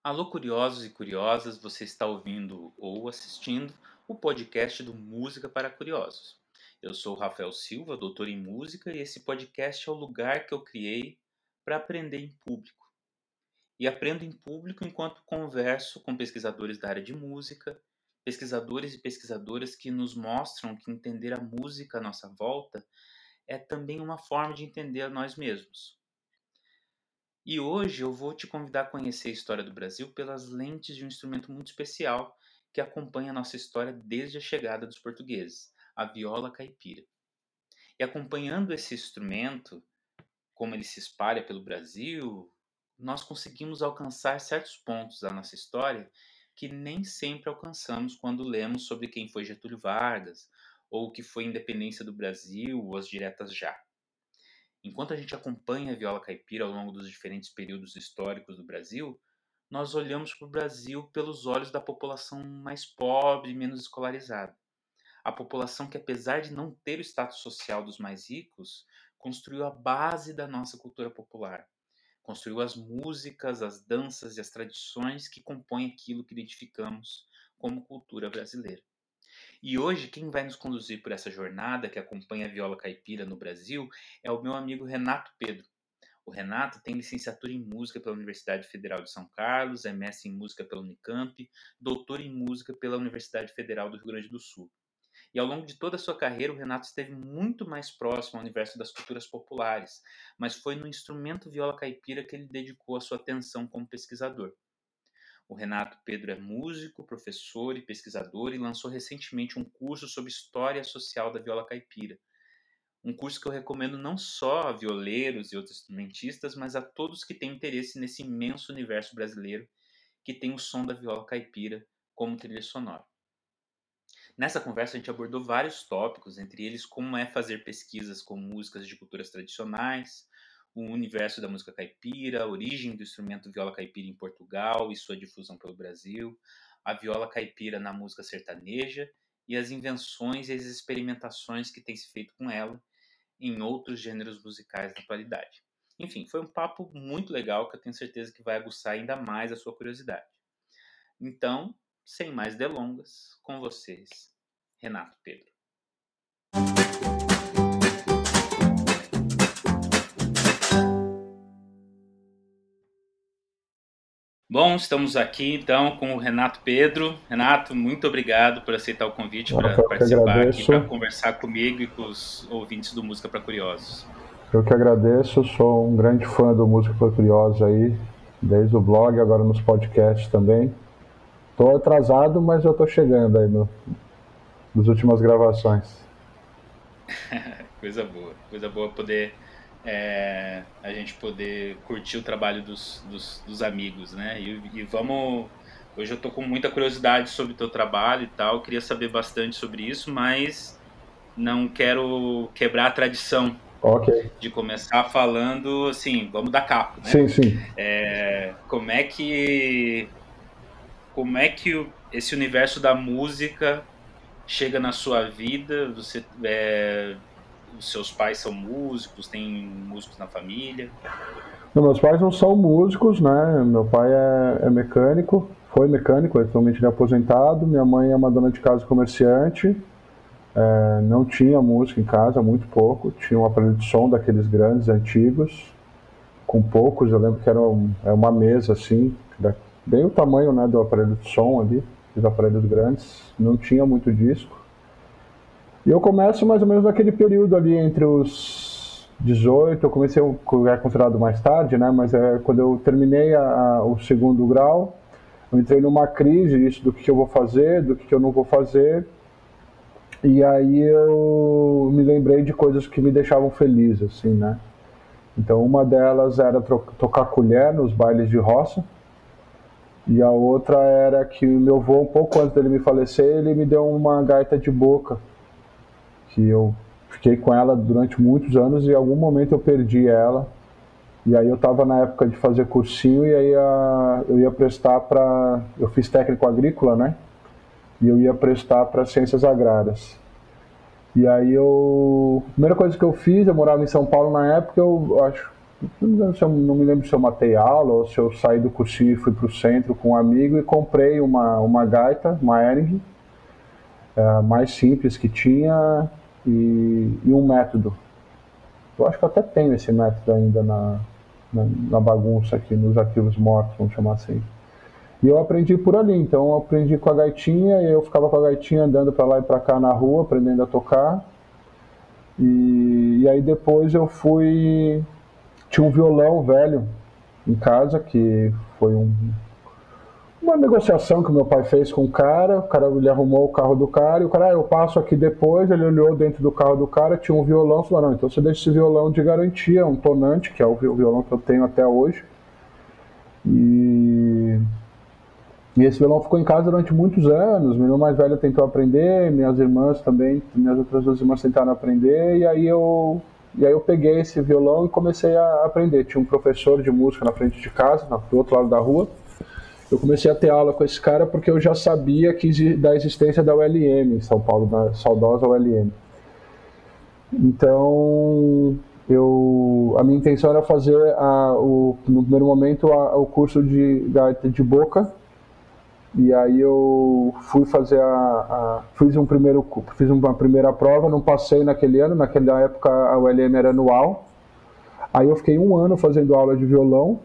Alô, curiosos e curiosas, você está ouvindo ou assistindo o podcast do Música para Curiosos. Eu sou o Rafael Silva, doutor em música, e esse podcast é o lugar que eu criei para aprender em público. E aprendo em público enquanto converso com pesquisadores da área de música, pesquisadores e pesquisadoras que nos mostram que entender a música à nossa volta é também uma forma de entender a nós mesmos. E hoje eu vou te convidar a conhecer a história do Brasil pelas lentes de um instrumento muito especial que acompanha a nossa história desde a chegada dos portugueses, a viola caipira. E acompanhando esse instrumento, como ele se espalha pelo Brasil, nós conseguimos alcançar certos pontos da nossa história que nem sempre alcançamos quando lemos sobre quem foi Getúlio Vargas, ou o que foi a independência do Brasil, ou as diretas já. Enquanto a gente acompanha a viola caipira ao longo dos diferentes períodos históricos do Brasil, nós olhamos para o Brasil pelos olhos da população mais pobre e menos escolarizada. A população que, apesar de não ter o status social dos mais ricos, construiu a base da nossa cultura popular. Construiu as músicas, as danças e as tradições que compõem aquilo que identificamos como cultura brasileira. E hoje, quem vai nos conduzir por essa jornada que acompanha a viola caipira no Brasil é o meu amigo Renato Pedro. O Renato tem licenciatura em música pela Universidade Federal de São Carlos, é mestre em música pela Unicamp, doutor em música pela Universidade Federal do Rio Grande do Sul. E ao longo de toda a sua carreira, o Renato esteve muito mais próximo ao universo das culturas populares, mas foi no instrumento viola caipira que ele dedicou a sua atenção como pesquisador. O Renato Pedro é músico, professor e pesquisador e lançou recentemente um curso sobre história social da viola caipira. Um curso que eu recomendo não só a violeiros e outros instrumentistas, mas a todos que têm interesse nesse imenso universo brasileiro que tem o som da viola caipira como trilha sonora. Nessa conversa a gente abordou vários tópicos, entre eles como é fazer pesquisas com músicas de culturas tradicionais, o universo da música caipira, a origem do instrumento viola caipira em Portugal e sua difusão pelo Brasil, a viola caipira na música sertaneja e as invenções e as experimentações que tem se feito com ela em outros gêneros musicais da atualidade. Enfim, foi um papo muito legal que eu tenho certeza que vai aguçar ainda mais a sua curiosidade. Então, sem mais delongas, com vocês, Renato Pedro. Bom, estamos aqui então com o Renato Pedro. Renato, muito obrigado por aceitar o convite para participar aqui, para conversar comigo e com os ouvintes do Música para Curiosos. Eu que agradeço, sou um grande fã do Música para Curiosos aí, desde o blog, agora nos podcasts também. Estou atrasado, mas já estou chegando aí no, nas últimas gravações. coisa boa, coisa boa poder é, gente poder curtir o trabalho dos, dos, dos amigos, né? E, e, vamos. Hoje eu tô com muita curiosidade sobre o teu trabalho e tal, queria saber bastante sobre isso, mas não quero quebrar a tradição okay. de começar falando assim, vamos dar capa, né? Sim, sim. É, como é que como é que esse universo da música chega na sua vida? Você é, os seus pais são músicos, tem músicos na família? Não, meus pais não são músicos, né? Meu pai é, é mecânico, foi mecânico, atualmente ele é aposentado. Minha mãe é uma dona de casa comerciante. É, não tinha música em casa, muito pouco. Tinha um aparelho de som daqueles grandes, antigos, com poucos. Eu lembro que era um, é uma mesa assim, bem o tamanho né, do aparelho de som ali, dos aparelhos grandes. Não tinha muito disco. E eu começo mais ou menos naquele período ali entre os 18, eu comecei, é considerado mais tarde, né? Mas é quando eu terminei a, a, o segundo grau, eu entrei numa crise isso do que, eu vou fazer, do que, que eu não vou fazer. E aí eu me lembrei de coisas que me deixavam feliz, assim, né? Então uma delas era tocar colher nos bailes de roça. E a outra era que meu avô, um pouco antes dele me falecer, ele me deu uma gaita de boca que eu fiquei com ela durante muitos anos e em algum momento eu perdi ela. E aí eu estava na época de fazer cursinho e aí a, eu ia prestar para. Eu fiz técnico agrícola, né? E eu ia prestar para ciências agrárias. E aí eu. A primeira coisa que eu fiz, eu morava em São Paulo na época, eu acho. não eu, não me lembro se eu matei aula ou se eu saí do cursinho e fui para o centro com um amigo e comprei uma, uma gaita, uma Ering, é, mais simples que tinha e, e, um método. Eu acho que eu até tenho esse método ainda na, na, na bagunça aqui, nos arquivos mortos, vamos chamar assim. E eu aprendi por ali, então eu aprendi com a gaitinha eu ficava com a gaitinha andando para lá e para cá na rua, aprendendo a tocar. E, e aí depois eu fui. Tinha um violão velho em casa, que foi um, uma negociação que meu pai fez com o cara. O cara ele arrumou o carro do cara e o cara, ah, eu passo aqui depois. Ele olhou dentro do carro do cara, tinha um violão. Falou: não, então você deixa esse violão de garantia, um tonante, que é o violão que eu tenho até hoje. E e esse violão ficou em casa durante muitos anos. Meu irmão mais velho tentou aprender, minhas irmãs também, minhas outras duas irmãs tentaram aprender, e aí eu, e aí eu peguei esse violão e comecei a aprender. Tinha um professor de música na frente de casa, do outro lado da rua. Eu comecei a ter aula com esse cara porque eu já sabia que, da existência da ULM em São Paulo, da saudosa ULM. Então, eu, a minha intenção era fazer, a, o, no primeiro momento, a, o curso de gaita de boca, e aí eu fui fazer a, a, fiz um primeiro fiz uma primeira prova não passei naquele ano. Naquela época a ULM era anual. Aí eu fiquei um ano fazendo aula de violão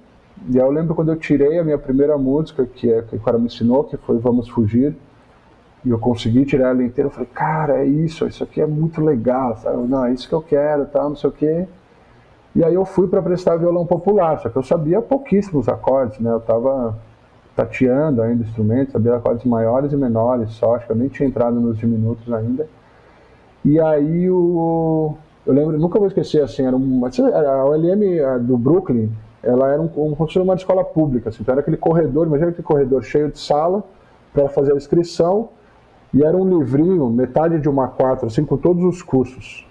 e aí eu lembro quando eu tirei a minha primeira música que é que o cara me ensinou que foi Vamos Fugir e eu consegui tirar ela inteira eu falei cara é isso isso aqui é muito legal sabe? não é isso que eu quero tal não sei o quê e aí eu fui para prestar violão popular só que eu sabia pouquíssimos acordes né eu tava tateando ainda instrumentos, sabia acordes maiores e menores só, acho que eu nem tinha entrado nos diminutos ainda. E aí o. Eu lembro, nunca vou esquecer, assim, era uma, a OLM do Brooklyn, ela era um, um, uma escola pública, assim, então era aquele corredor, imagina aquele corredor cheio de sala para fazer a inscrição, e era um livrinho, metade de uma A4, assim, com todos os cursos.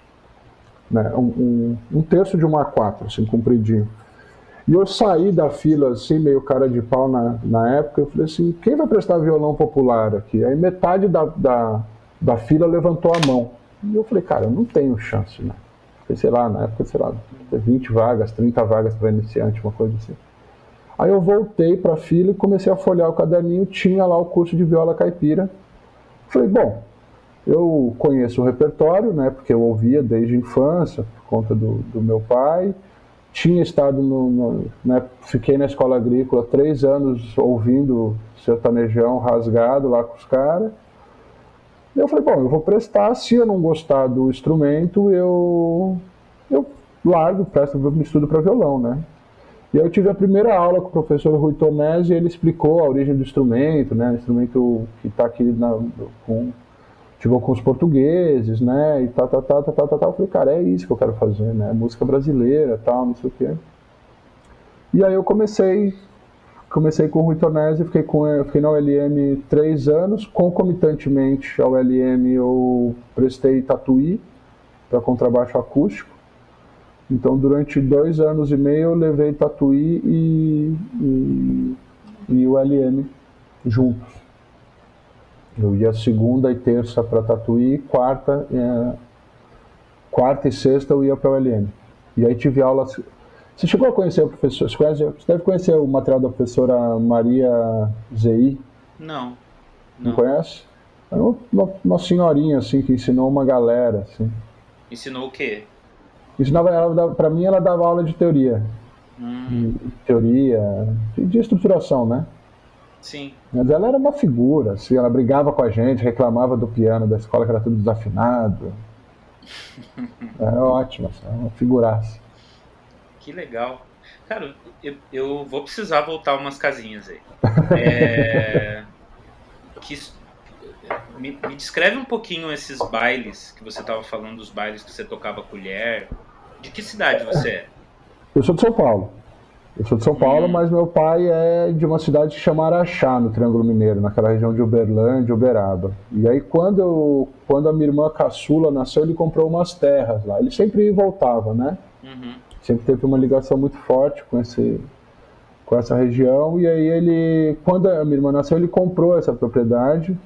Né? Um, um, um terço de uma A4, assim, compridinho. E eu saí da fila, assim, meio cara de pau na, na época, eu falei assim, quem vai prestar violão popular aqui? Aí metade da, da, da fila levantou a mão. E eu falei, cara, eu não tenho chance, né? Sei lá, na época, sei lá, 20 vagas, 30 vagas para iniciante, uma coisa assim. Aí eu voltei para a fila e comecei a folhear o caderninho, tinha lá o curso de viola caipira. Falei, bom, eu conheço o repertório, né, porque eu ouvia desde a infância, por conta do, do meu pai, tinha estado no, no né, fiquei na escola agrícola três anos ouvindo sertanejão rasgado lá com os caras. Eu falei, bom, eu vou prestar, se eu não gostar do instrumento, eu, eu largo, presto, estudo para violão, né? E aí eu tive a primeira aula com o professor Rui Tomés e ele explicou a origem do instrumento, né? O instrumento que está aqui na, com, chegou com os portugueses, né, e tal, tal, tal, tal, tal, tal, eu falei, cara, é isso que eu quero fazer, né, música brasileira, tal, não sei o quê. E aí eu comecei, comecei com o Rui Tornese, fiquei, com, fiquei na ULM três anos, concomitantemente ao ULM eu prestei Tatuí, para contrabaixo acústico, então durante dois anos e meio eu levei Tatuí e, e, e o LM juntos. Eu ia segunda e terça para Tatuí, quarta, é, quarta e sexta eu ia para o LM. E aí tive aulas. Você chegou a conhecer o professor? Você, conhece, você deve conhecer o material da professora Maria Zei? Não. Não, não conhece? Era uma, uma, senhorinha assim que ensinou uma galera. Assim. Ensinou o quê? Ensinava para mim ela dava aula de teoria. Hum. De, teoria, de, de estruturação, né? Sim. Mas ela era uma figura, assim, ela brigava com a gente, reclamava do piano da escola que era tudo desafinado. Era ótima, assim, uma figuraça. Que legal. Cara, eu, eu vou precisar voltar umas casinhas aí. É, que, me, me, descreve um pouquinho esses bailes que você estava falando, dos bailes que você tocava colher. De que cidade você é? Eu sou de São Paulo. Eu sou de São Paulo, mas meu pai é de uma cidade que chama Araxá, no Triângulo Mineiro, naquela região de Uberlândia, Uberaba. E aí, quando, eu, quando a minha irmã caçula nasceu, ele comprou umas terras lá. Ele sempre voltava, né? Uhum. Sempre teve uma ligação muito forte com, esse, com essa região. E aí, ele, quando a minha irmã nasceu, ele comprou essa propriedade.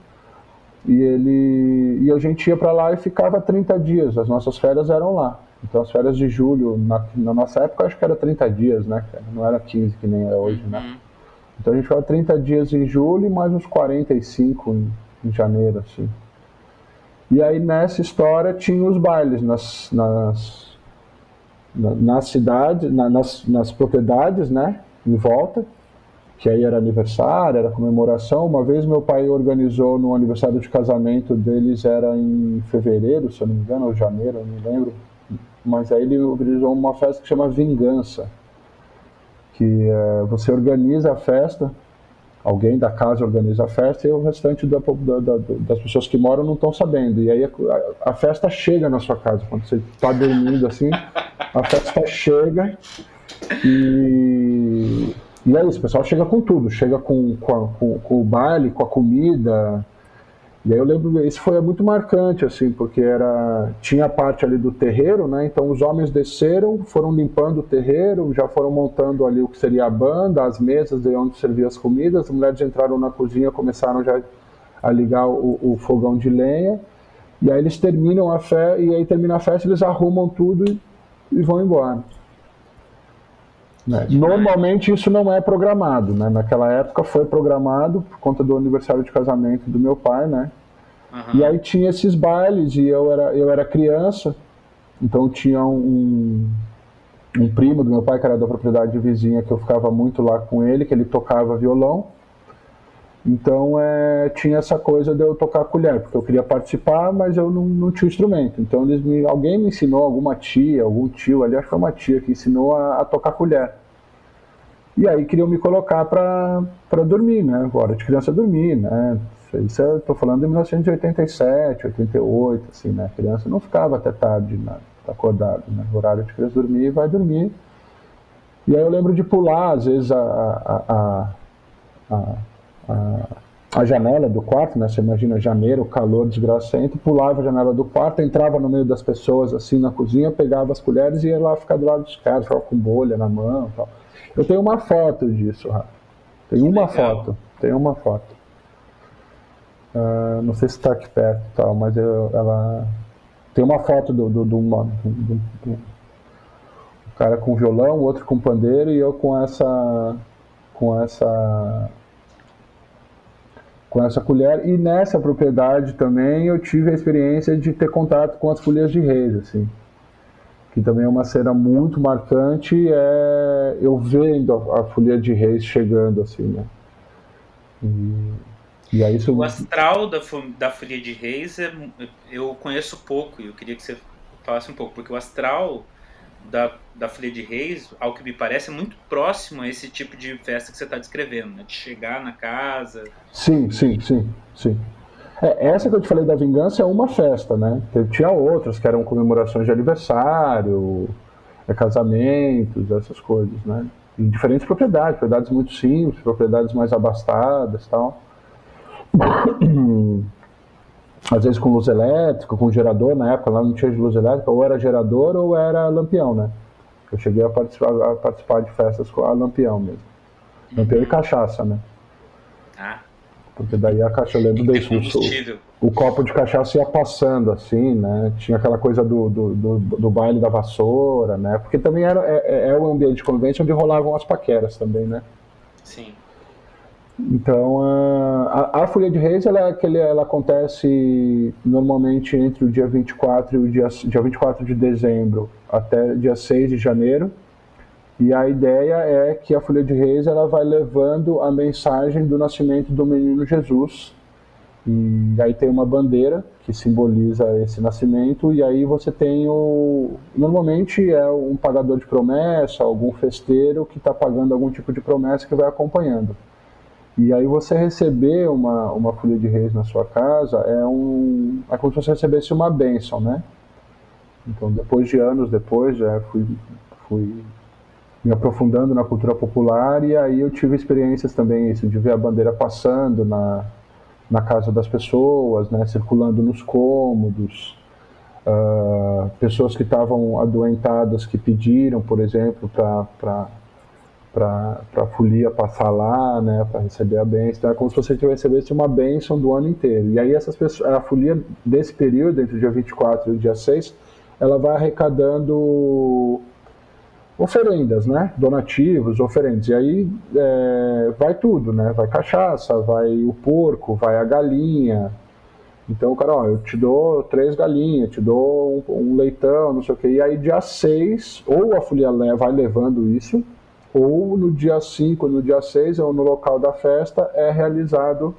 E, ele, e a gente ia para lá e ficava 30 dias. As nossas férias eram lá. Então as férias de julho, na, na nossa época, acho que era 30 dias, né? Não era 15 que nem é hoje, né? uhum. Então a gente ficava 30 dias em julho e mais uns 45 em, em janeiro, assim. E aí nessa história tinha os bailes nas, nas, na, nas cidades, na, nas, nas propriedades, né? Em volta que aí era aniversário, era comemoração. Uma vez meu pai organizou no aniversário de casamento deles, era em fevereiro, se eu não me engano, ou janeiro, eu não lembro. Mas aí ele organizou uma festa que chama Vingança, que é, você organiza a festa, alguém da casa organiza a festa e o restante da, da, das pessoas que moram não estão sabendo. E aí a, a, festa chega na sua casa, quando você está dormindo assim, a festa chega e e é isso, o pessoal chega com tudo, chega com, com, com, com o baile, com a comida. E aí eu lembro, isso foi muito marcante, assim, porque era tinha a parte ali do terreiro, né? Então os homens desceram, foram limpando o terreiro, já foram montando ali o que seria a banda, as mesas de onde servia as comidas. As mulheres entraram na cozinha, começaram já a ligar o, o fogão de lenha. E aí eles terminam a festa, e aí termina a festa, eles arrumam tudo e, e vão embora. Né? Normalmente isso não é programado, né? Naquela época foi programado por conta do aniversário de casamento do meu pai, né? Uhum. E aí tinha esses bailes e eu era, eu era criança, então tinha um, um primo do meu pai que era da propriedade vizinha que eu ficava muito lá com ele, que ele tocava violão. Então é, tinha essa coisa de eu tocar colher, porque eu queria participar, mas eu não, não tinha instrumento. Então me, alguém me ensinou, alguma tia, algum tio ali, acho que foi uma tia que ensinou a, a tocar colher. E aí queriam me colocar para dormir, né? Hora de criança dormir, né? Isso eu estou falando de 1987, 88, assim, né? A criança não ficava até tarde né? acordado, né? O horário de criança dormir, vai dormir. E aí eu lembro de pular, às vezes, a, a, a, a, a janela do quarto, né? Você imagina janeiro, calor desgracento, pulava a janela do quarto, entrava no meio das pessoas, assim, na cozinha, pegava as colheres e ia lá ficar do lado dos caras, ficava com bolha na mão tal. Eu tenho uma foto disso, Rafa. Tem uma Legal. foto. Tem uma foto. Uh, não sei se está aqui perto tal, mas eu, ela tem uma foto do, do, do, do, do, do cara com violão, o outro com pandeiro e eu com essa com essa com essa colher e nessa propriedade também eu tive a experiência de ter contato com as folhas de reis assim que também é uma cena muito marcante, é eu vendo a, a Folia de Reis chegando assim, né? E, e aí. O astral da, da Folia de Reis é, eu conheço pouco e eu queria que você falasse um pouco, porque o astral da, da Folia de Reis, ao que me parece, é muito próximo a esse tipo de festa que você está descrevendo, né? De chegar na casa. Sim, sim, sim, sim. É, essa que eu te falei da vingança é uma festa, né? Tinha outras que eram comemorações de aniversário, é, casamentos, essas coisas, né? Em diferentes propriedades, propriedades muito simples, propriedades mais abastadas tal. Às vezes com luz elétrica, com gerador, na época lá não tinha luz elétrica, ou era gerador ou era lampião, né? Eu cheguei a participar, a participar de festas com a lampião mesmo. Lampião e cachaça, né? Ah. Porque daí a caixa, eu lembro disso. O, o, copo de cachaça ia passando, assim, né? Tinha aquela coisa do, do, do, do baile da vassoura, né? Porque também era, é, é, é um ambiente de convivência onde rolavam as paqueras também, né? Sim. Então, a, a Folia de Reis, ela, é ela acontece normalmente entre o dia 24 e o dia, dia 24 de dezembro até dia 6 de janeiro. E a ideia é que a Folha de Reis ela vai levando a mensagem do nascimento do menino Jesus. E aí tem uma bandeira que simboliza esse nascimento, e aí você tem o. Normalmente é um pagador de promessa, algum festeiro que está pagando algum tipo de promessa que vai acompanhando. E aí você receber uma, uma folha de reis na sua casa é um. É como se você recebesse uma bênção, né? Então depois de anos depois, já fui, fui me aprofundando na cultura popular e aí eu tive experiências também isso de ver a bandeira passando na, na casa das pessoas, né, circulando nos cômodos, uh, pessoas que estavam adoentadas que pediram, por exemplo, para para a folia passar lá, né, para receber a bênção. Então é como se você recebesse uma bênção do ano inteiro. E aí essas pessoas, a folia desse período, entre o dia 24 e o dia 6, ela vai arrecadando oferendas, né? Donativos, oferendas. E aí é, vai tudo, né? Vai cachaça, vai o porco, vai a galinha. Então cara, ó, eu te dou três galinhas, te dou um, um leitão, não sei o quê. E aí dia 6, ou a folia vai levando isso, ou no dia 5, no dia 6, ou no local da festa, é realizado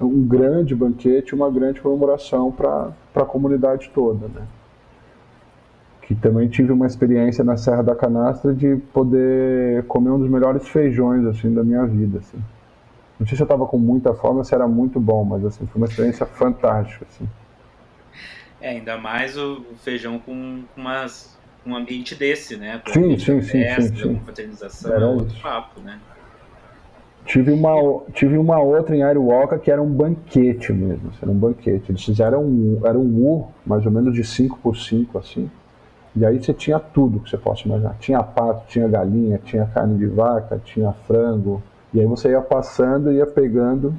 um grande banquete, uma grande comemoração para a comunidade toda, né? que também tive uma experiência na Serra da Canastra de poder comer um dos melhores feijões assim da minha vida assim. Não sei se eu estava com muita fome se era muito bom, mas assim foi uma experiência fantástica assim. É, ainda mais o feijão com, com umas, um ambiente desse, né? Com sim, sim, sim, festa, sim, sim. fraternização, era é outro isso. papo, né? Tive uma, tive uma outra em Ariwalka que era um banquete mesmo, era um banquete. Eles fizeram um, era um U, mais ou menos de 5 por 5 assim. E aí você tinha tudo que você possa imaginar. Tinha pato, tinha galinha, tinha carne de vaca, tinha frango. E aí você ia passando e ia pegando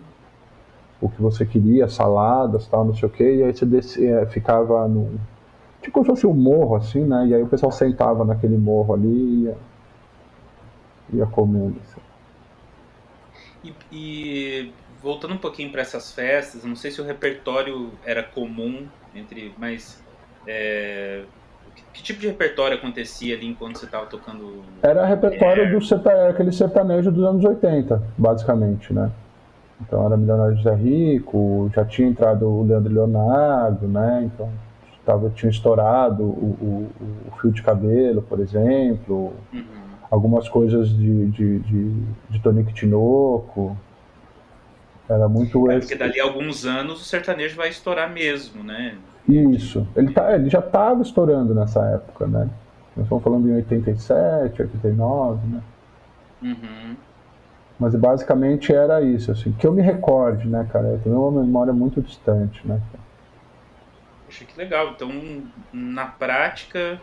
o que você queria, saladas, tal, não sei o quê. E aí você descia, ficava no... Tipo como se fosse um morro, assim, né? E aí o pessoal sentava naquele morro ali e ia, ia comendo. Assim. E, e voltando um pouquinho para essas festas, não sei se o repertório era comum entre, mas é, que tipo de repertório acontecia ali enquanto você estava tocando? Era repertório é... do sertanejo, aquele sertanejo dos anos 80, basicamente, né? Então era Milionário José Rico, já tinha entrado o Leandro Leonardo, né? Então tava, tinha estourado o, o, o fio de cabelo, por exemplo. Uhum. Algumas coisas de, de, de, de Tonico Tinoco. Era muito. É, porque dali a alguns anos o sertanejo vai estourar mesmo, né? Isso. Ele, tá, ele já estava estourando nessa época, né? Nós estamos falando em 87, 89, né? Uhum. Mas basicamente era isso, assim. Que eu me recorde, né, cara? Eu tenho uma memória muito distante, né? Poxa, que legal. Então, na prática,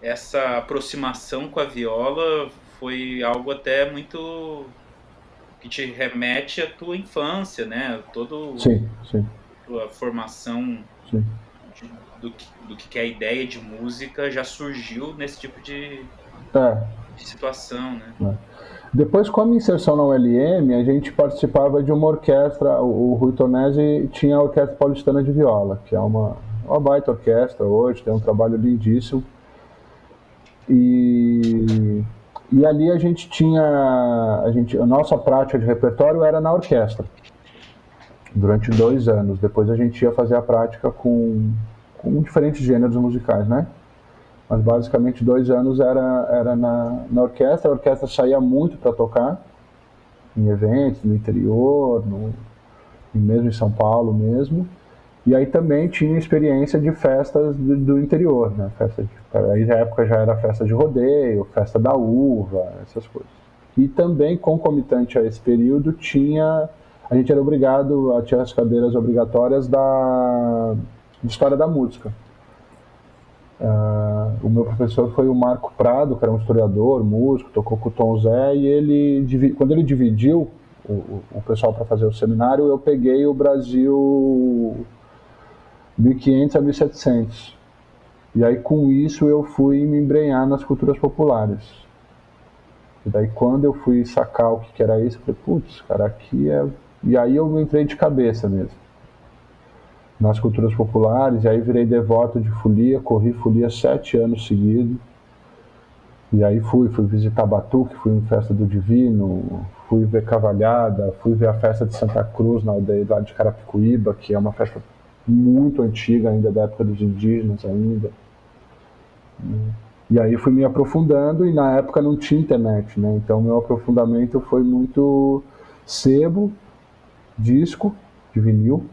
essa aproximação com a viola foi algo até muito que te remete à tua infância, né? Todo sim, sim. tua formação do, que, do que a ideia de música já surgiu nesse tipo de, é. de situação, né? É. Depois, com a minha inserção na ULM, a gente participava de uma orquestra, o, o Rui Tonesi tinha a Orquestra Paulistana de Viola, que é uma, uma baita orquestra hoje, tem um trabalho lindíssimo. E, e ali a gente tinha, a, gente, a nossa prática de repertório era na orquestra durante dois anos. Depois a gente ia fazer a prática com, com diferentes gêneros musicais, né? Mas basicamente dois anos era, era na, na orquestra. A orquestra saía muito para tocar em eventos no interior, no, mesmo em São Paulo mesmo. E aí também tinha experiência de festas do, do interior, né? Festa de, aí na época já era festa de rodeio, festa da uva, essas coisas. E também concomitante a esse período tinha a gente era obrigado a tirar as cadeiras obrigatórias da História da Música. Uh, o meu professor foi o Marco Prado, que era um historiador, músico, tocou com o Tom Zé, e ele, quando ele dividiu o, o pessoal para fazer o seminário, eu peguei o Brasil 1500 a 1700. E aí, com isso, eu fui me embrenhar nas culturas populares. E daí, quando eu fui sacar o que era isso, eu falei, putz, cara, aqui é e aí eu entrei de cabeça mesmo. Nas culturas populares, e aí virei devoto de folia, corri folia sete anos seguidos. E aí fui, fui visitar Batuque, fui em Festa do Divino, fui ver Cavalhada, fui ver a festa de Santa Cruz na aldeia lá de Carapicuíba, que é uma festa muito antiga, ainda da época dos indígenas ainda. E aí fui me aprofundando e na época não tinha internet, né? Então meu aprofundamento foi muito sebo disco de vinil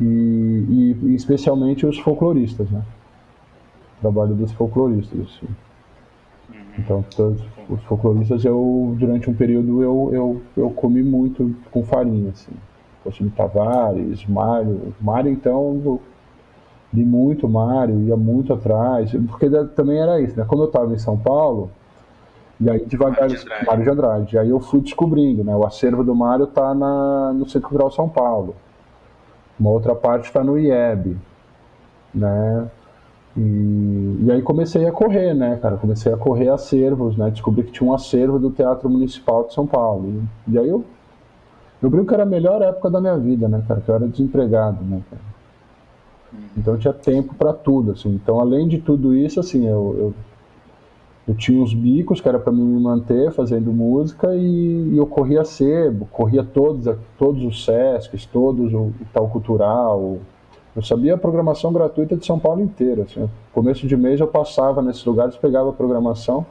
e, e, especialmente os folcloristas, né? O trabalho dos folcloristas. Assim. Então, todos os folcloristas, eu durante um período eu, eu, eu comi muito com farinha, assim. Fosse Tavares, Mário. Mário, então, eu li muito Mário, ia muito atrás, porque também era isso, né? Como eu estava em São Paulo, e aí devagar, Mário de Andrade. Mário de Andrade. Aí eu fui descobrindo, né? O acervo do Mário está no Centro Cultural São Paulo. Uma outra parte está no IEB, né? E, e aí comecei a correr, né, cara? Comecei a correr acervos, né? Descobri que tinha um acervo do Teatro Municipal de São Paulo. E, e aí eu, eu brinco que era a melhor época da minha vida, né, cara? Que eu era desempregado, né, cara? Então eu tinha tempo para tudo, assim. Então, além de tudo isso, assim, eu, eu, eu tinha uns bicos que era para me manter fazendo música e, e, eu corria sebo, corria todos, todos os SESCs, todos o Itaú Cultural. Eu sabia a programação gratuita de São Paulo inteira. Assim. Começo de mês eu passava nesses lugares, pegava a programação.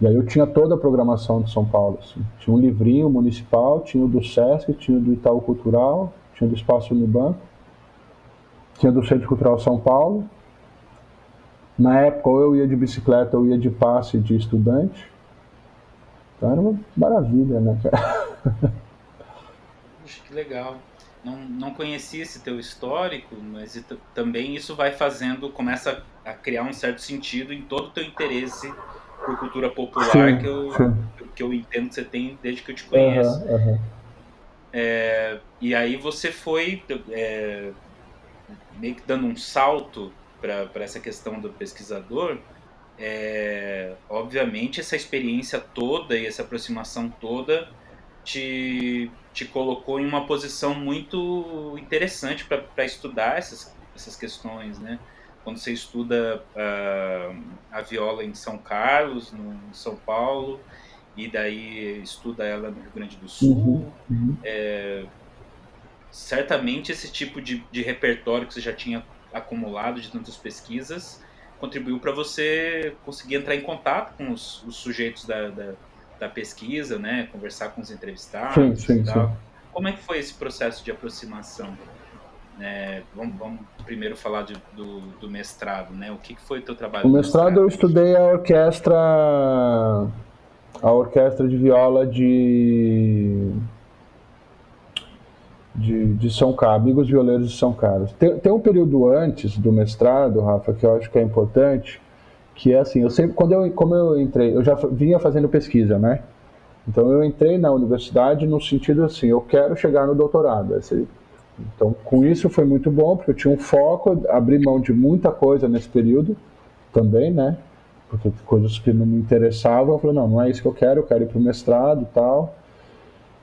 E aí eu tinha toda a programação de São Paulo. Assim. Tinha um livrinho municipal, tinha o do SESC, tinha o do Itaú Cultural, tinha o do Espaço Unibanco tinha do Centro Cultural São Paulo. Na época, ou eu ia de bicicleta ou ia de passe de estudante. Então era uma maravilha, né, cara? Puxa, que legal. Não, não conhecia esse teu histórico, mas também isso vai fazendo, começa a criar um certo sentido em todo o teu interesse por cultura popular sim, que, eu, que eu entendo que você tem desde que eu te conheço. Uhum, uhum. É, e aí você foi é, meio que dando um salto para essa questão do pesquisador, é, obviamente essa experiência toda e essa aproximação toda te, te colocou em uma posição muito interessante para estudar essas, essas questões, né? Quando você estuda uh, a viola em São Carlos, no, em São Paulo, e daí estuda ela no Rio Grande do Sul, uhum, uhum. É, certamente esse tipo de, de repertório que você já tinha acumulado de tantas pesquisas contribuiu para você conseguir entrar em contato com os, os sujeitos da, da, da, pesquisa, né? Conversar com os entrevistados sim, sim, e tal. Sim. Como é que foi esse processo de aproximação? É, vamos, vamos, primeiro falar de, do, do, mestrado, né? O que, que foi o teu trabalho? O mestrado, mestrado eu estudei a orquestra, a orquestra de viola de de, de São Carlos, Amigos Violeiros de São Carlos. Tem, tem um período antes do mestrado, Rafa, que eu acho que é importante, que é assim, eu sempre, quando eu, como eu entrei, eu já vinha fazendo pesquisa, né? Então eu entrei na universidade no sentido assim, eu quero chegar no doutorado. Então com isso foi muito bom, porque eu tinha um foco, abri mão de muita coisa nesse período também, né? Porque coisas que não me interessavam, eu falei, não, não é isso que eu quero, eu quero ir para o mestrado e tal.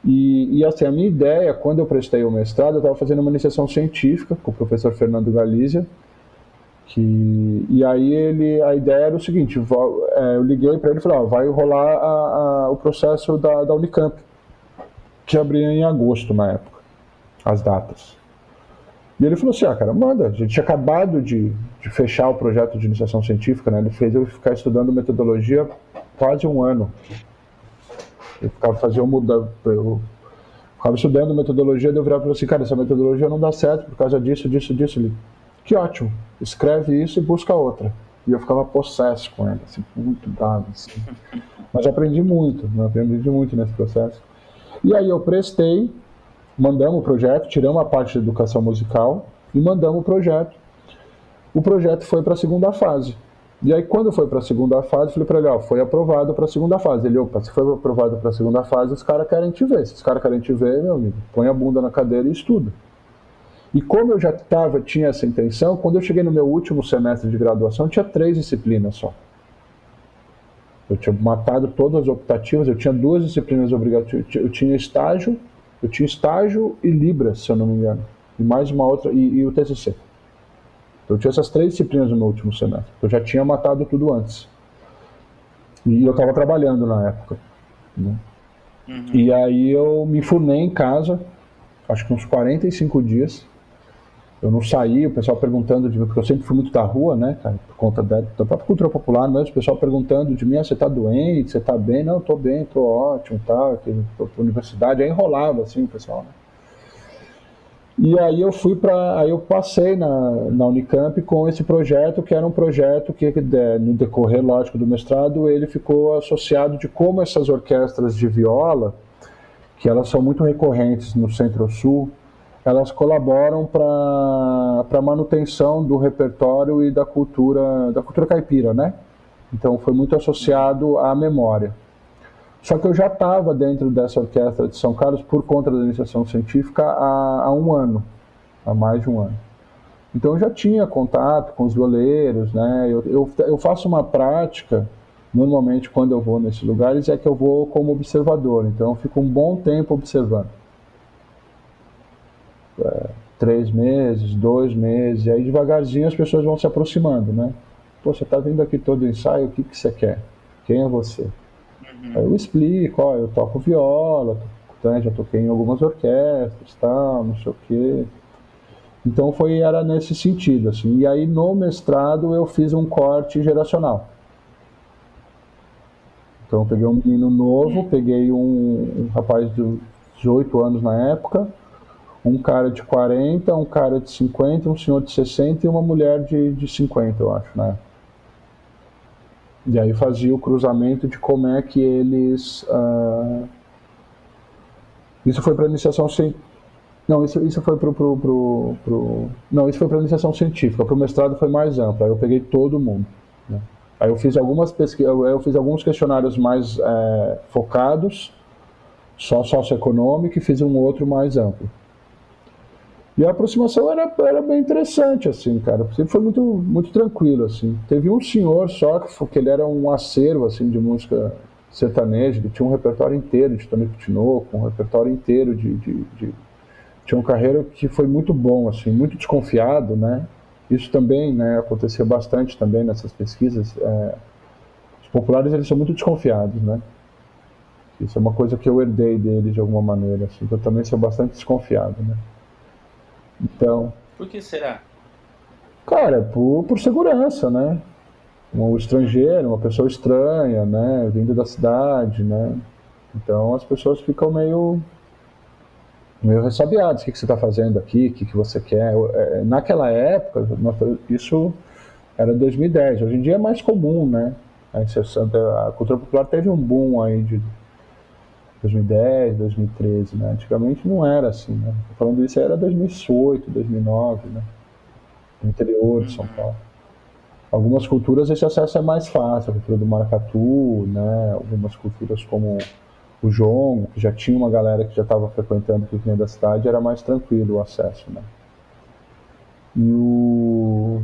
E, e, assim, a minha ideia, quando eu prestei o mestrado, eu estava fazendo uma iniciação científica com o professor Fernando Galizia, que, e aí ele, a ideia era o seguinte, é, eu liguei para ele e falei, ó, vai rolar a, a, o processo da, da Unicamp, que abria em agosto na época, as datas. E ele falou assim, ah, cara, manda, a gente tinha acabado de, de fechar o projeto de iniciação científica, né, ele fez eu ficar estudando metodologia quase um ano, eu ficava fazendo mudar, eu ficava estudando metodologia, daí eu virava e falava assim, cara, essa metodologia não dá certo por causa disso, disso, disso. Ele, que ótimo, escreve isso e busca outra. E eu ficava possesso com ele, assim, muito dado, assim. Mas aprendi muito, né? aprendi muito nesse processo. E aí eu prestei, mandamos o projeto, tiramos a parte de educação musical e mandamos o projeto. O projeto foi para a segunda fase. E aí, quando foi para a segunda fase, falei para ele: ó, foi aprovado para a segunda fase. Ele, opa, se foi aprovado para a segunda fase, os caras querem te ver. Se os caras querem te ver, meu amigo, põe a bunda na cadeira e estuda. E como eu já tava, tinha essa intenção, quando eu cheguei no meu último semestre de graduação, tinha três disciplinas só. Eu tinha matado todas as optativas, eu tinha duas disciplinas obrigatórias. Eu tinha estágio, eu tinha estágio e Libras, se eu não me engano. E mais uma outra, e, e o TCC. Então, eu tinha essas três disciplinas no meu último semestre. Eu já tinha matado tudo antes. E eu estava trabalhando na época. Né? Uhum. E aí eu me formei em casa, acho que uns 45 dias. Eu não saí, o pessoal perguntando de mim, porque eu sempre fui muito da rua, né, cara, por conta da, da própria cultura popular mesmo, o pessoal perguntando de mim, ah, você tá doente, você tá bem? Não, tô bem, tô ótimo tal, aqui, tô pra universidade, aí enrolava, assim, o pessoal, né? E aí eu fui para, aí eu passei na, na Unicamp com esse projeto, que era um projeto que no decorrer, lógico, do mestrado, ele ficou associado de como essas orquestras de viola, que elas são muito recorrentes no Centro-Sul, elas colaboram para a manutenção do repertório e da cultura, da cultura caipira, né? Então foi muito associado à memória. Só que eu já estava dentro dessa orquestra de São Carlos por conta da iniciação científica há, há, um ano, há mais de um ano. Então eu já tinha contato com os goleiros, né? Eu, eu, eu faço uma prática, normalmente quando eu vou nesses lugares, é que eu vou como observador. Então eu fico um bom tempo observando. É, três meses, dois meses, e aí devagarzinho as pessoas vão se aproximando, né? Pô, você tá vindo aqui todo ensaio, o que, que você quer? Quem é você? Uhum. Aí eu explico, ó, eu toco viola, né, já toquei em algumas orquestras, tal, não sei o quê. Então foi era nesse sentido assim. E aí no mestrado eu fiz um corte geracional. Então peguei um menino novo, peguei um, um rapaz de 18 anos na época, um cara de 40, um cara de 50, um senhor de 60 e uma mulher de, de 50, eu acho, né? E aí fazia o cruzamento de como é que eles. Uh... Isso foi para iniciação científica não, isso, isso foi pro, pro, pro, pro... Não, isso foi para iniciação científica. Para o mestrado foi mais amplo. Aí eu peguei todo mundo. Né? Aí eu fiz algumas pesquisas, eu fiz alguns questionários mais é, focados, só socioeconômico, e fiz um outro mais amplo. E a aproximação era, era bem interessante, assim, cara. Sempre foi muito, muito tranquilo, assim. Teve um senhor só que, que ele era um acervo, assim, de música sertaneja. Ele tinha um repertório inteiro de Tony Tinoco, um repertório inteiro de, de, de tinha um carreiro que foi muito bom, assim, muito desconfiado, né? Isso também, né, acontecia bastante também nessas pesquisas. É, os populares eles são muito desconfiados, né? Isso é uma coisa que eu herdei deles de alguma maneira, assim, eu também sou bastante desconfiado, né? Então. Por que será? Cara, por, por segurança, né? Um estrangeiro, uma pessoa estranha, né? Vindo da cidade, né? Então as pessoas ficam meio meio ressabiados, o que, que você está fazendo aqui, o que, que você quer. É, naquela época, isso era 2010, hoje em dia é mais comum, né? A cultura popular teve um boom aí de 2010, 2013, né? Antigamente não era assim, né? Falando isso era 2008, 2009, né? No interior de São uhum. Paulo. Algumas culturas esse acesso é mais fácil, a cultura do maracatu, né? Algumas culturas como o João, que já tinha uma galera que já estava frequentando que vinha da cidade, era mais tranquilo o acesso, né? E o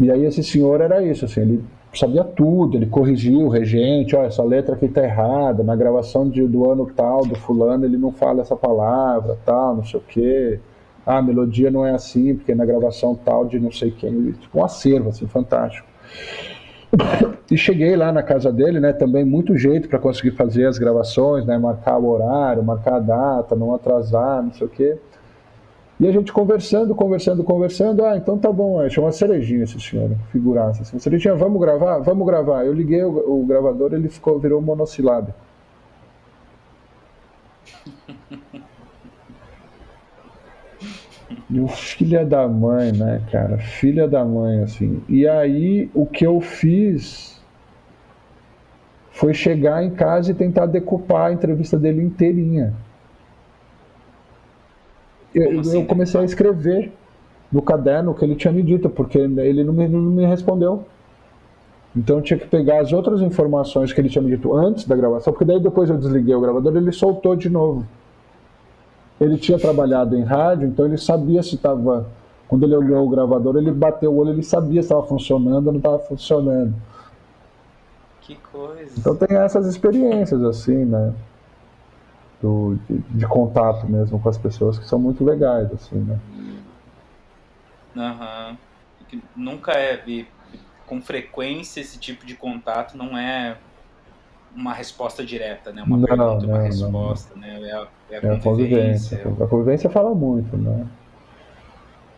e aí esse senhor era isso, assim, ele sabia tudo, ele corrigiu o regente, olha, essa letra aqui tá errada, na gravação de, do ano tal, do fulano, ele não fala essa palavra, tal, não sei o quê. Ah, a melodia não é assim, porque na gravação tal de não sei quem, tipo um acervo, assim, fantástico. E cheguei lá na casa dele, né? Também muito jeito para conseguir fazer as gravações, né? Marcar o horário, marcar a data, não atrasar, não sei o quê. E a gente conversando, conversando, conversando. Ah, então tá bom, é, chama Cerejinha esse senhor, figuraça. Assim. Cerejinha, vamos gravar? Vamos gravar. Eu liguei o, o gravador, ele ficou, virou monossilábico. O filha da mãe, né, cara? Filha da mãe, assim. E aí, o que eu fiz foi chegar em casa e tentar decupar a entrevista dele inteirinha. Eu, assim, eu comecei a escrever no caderno que ele tinha me dito, porque ele não me, não me respondeu. Então eu tinha que pegar as outras informações que ele tinha me dito antes da gravação, porque daí depois eu desliguei o gravador e ele soltou de novo. Ele tinha trabalhado em rádio, então ele sabia se estava. Quando ele olhou o gravador, ele bateu o olho, ele sabia se estava funcionando ou não estava funcionando. Que coisa. Então tem essas experiências, assim, né? Do, de, de, contato mesmo com as pessoas que são muito legais, assim, né? Uhum. Nunca é. Com frequência esse tipo de contato não é uma resposta direta, né? Uma não, pergunta, não, uma resposta, não. né? É a, é a, é a convivência. A convivência fala muito, né?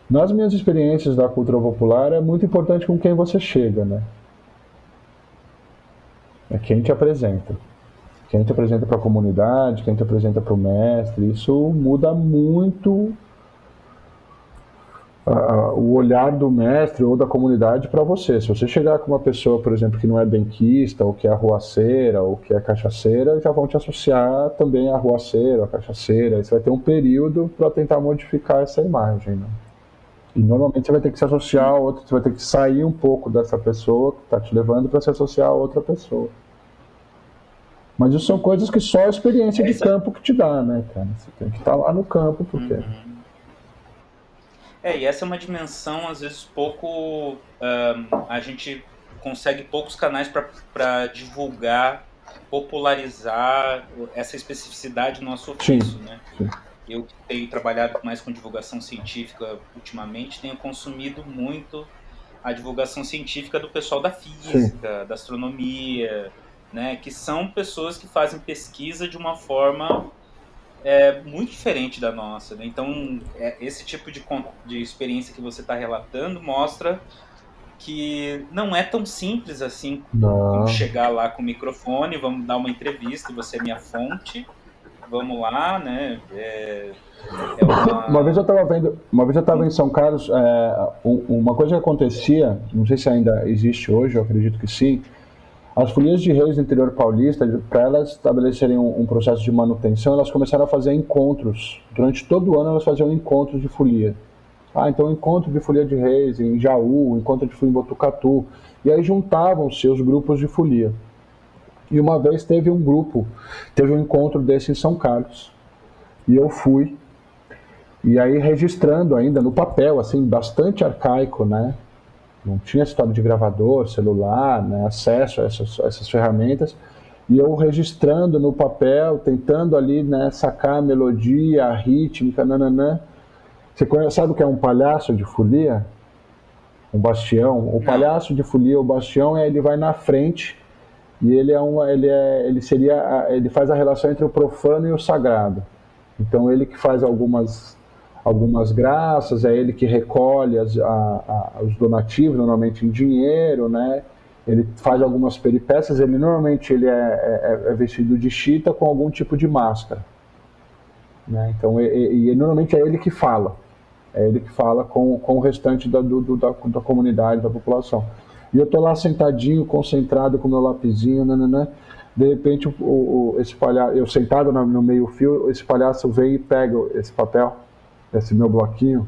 Nas minhas experiências da cultura popular, é muito importante com quem você chega, né? É quem te apresenta. Quem te apresenta para a comunidade, quem te apresenta para o mestre. Isso muda muito o olhar do mestre ou da comunidade para você. Se você chegar com uma pessoa, por exemplo, que não é benquista, ou que é arruaceira, ou que é cachaceira, já vão te associar também à arruaceira, à cachaceira. Você vai ter um período para tentar modificar essa imagem. Né? E normalmente você vai ter que se associar a outra, você vai ter que sair um pouco dessa pessoa que está te levando para se associar a outra pessoa. Mas isso são coisas que só a experiência de campo que te dá, né, cara? Você tem que estar tá lá no campo, porque. Uhum. É, e essa é uma dimensão, às vezes, pouco. Um, a gente consegue poucos canais para divulgar, popularizar essa especificidade do nosso ofício, né? Sim. Eu que tenho trabalhado mais com divulgação científica ultimamente, tenho consumido muito a divulgação científica do pessoal da física, sim. da astronomia, né? Que são pessoas que fazem pesquisa de uma forma é muito diferente da nossa. Né? Então, é, esse tipo de, de experiência que você está relatando mostra que não é tão simples assim chegar lá com o microfone, vamos dar uma entrevista, você é minha fonte, vamos lá, né? É, é uma... uma... vez eu estava vendo, uma vez eu estava em São Carlos, é, uma coisa que acontecia, não sei se ainda existe hoje, eu acredito que sim, as folias de reis do interior paulista, para elas estabelecerem um, um, processo de manutenção, elas começaram a fazer encontros. Durante todo o ano elas faziam encontros de folia. Ah, então encontro de folia de reis em Jaú, encontro de folia em Botucatu. E aí juntavam seus grupos de folia. E uma vez teve um grupo, teve um encontro desse em São Carlos. E eu fui. E aí registrando ainda no papel, assim, bastante arcaico, né? Não tinha história de gravador, celular, né, acesso a essas, a essas ferramentas, e eu registrando no papel, tentando ali né, sacar a melodia, a rítmica, nananã. Você conhece, sabe o que é um palhaço de folia? Um bastião? O palhaço de folia, o bastião, é, ele vai na frente e ele é um, ele é, ele seria, ele faz a relação entre o profano e o sagrado. Então ele que faz algumas algumas graças, é ele que recolhe as, a, a, os donativos, normalmente em dinheiro, né? Ele faz algumas peripécias, ele normalmente ele é, é, é vestido de chita com algum tipo de máscara. Né? Então, e, e, normalmente é ele que fala, é ele que fala com, com o restante da, do, da, da comunidade, da população. E eu tô lá sentadinho, concentrado com meu lapisinho, nananã. De repente, o, o, esse palhaço, eu sentado no, no meio fio, esse palhaço vem e pega esse papel esse meu bloquinho,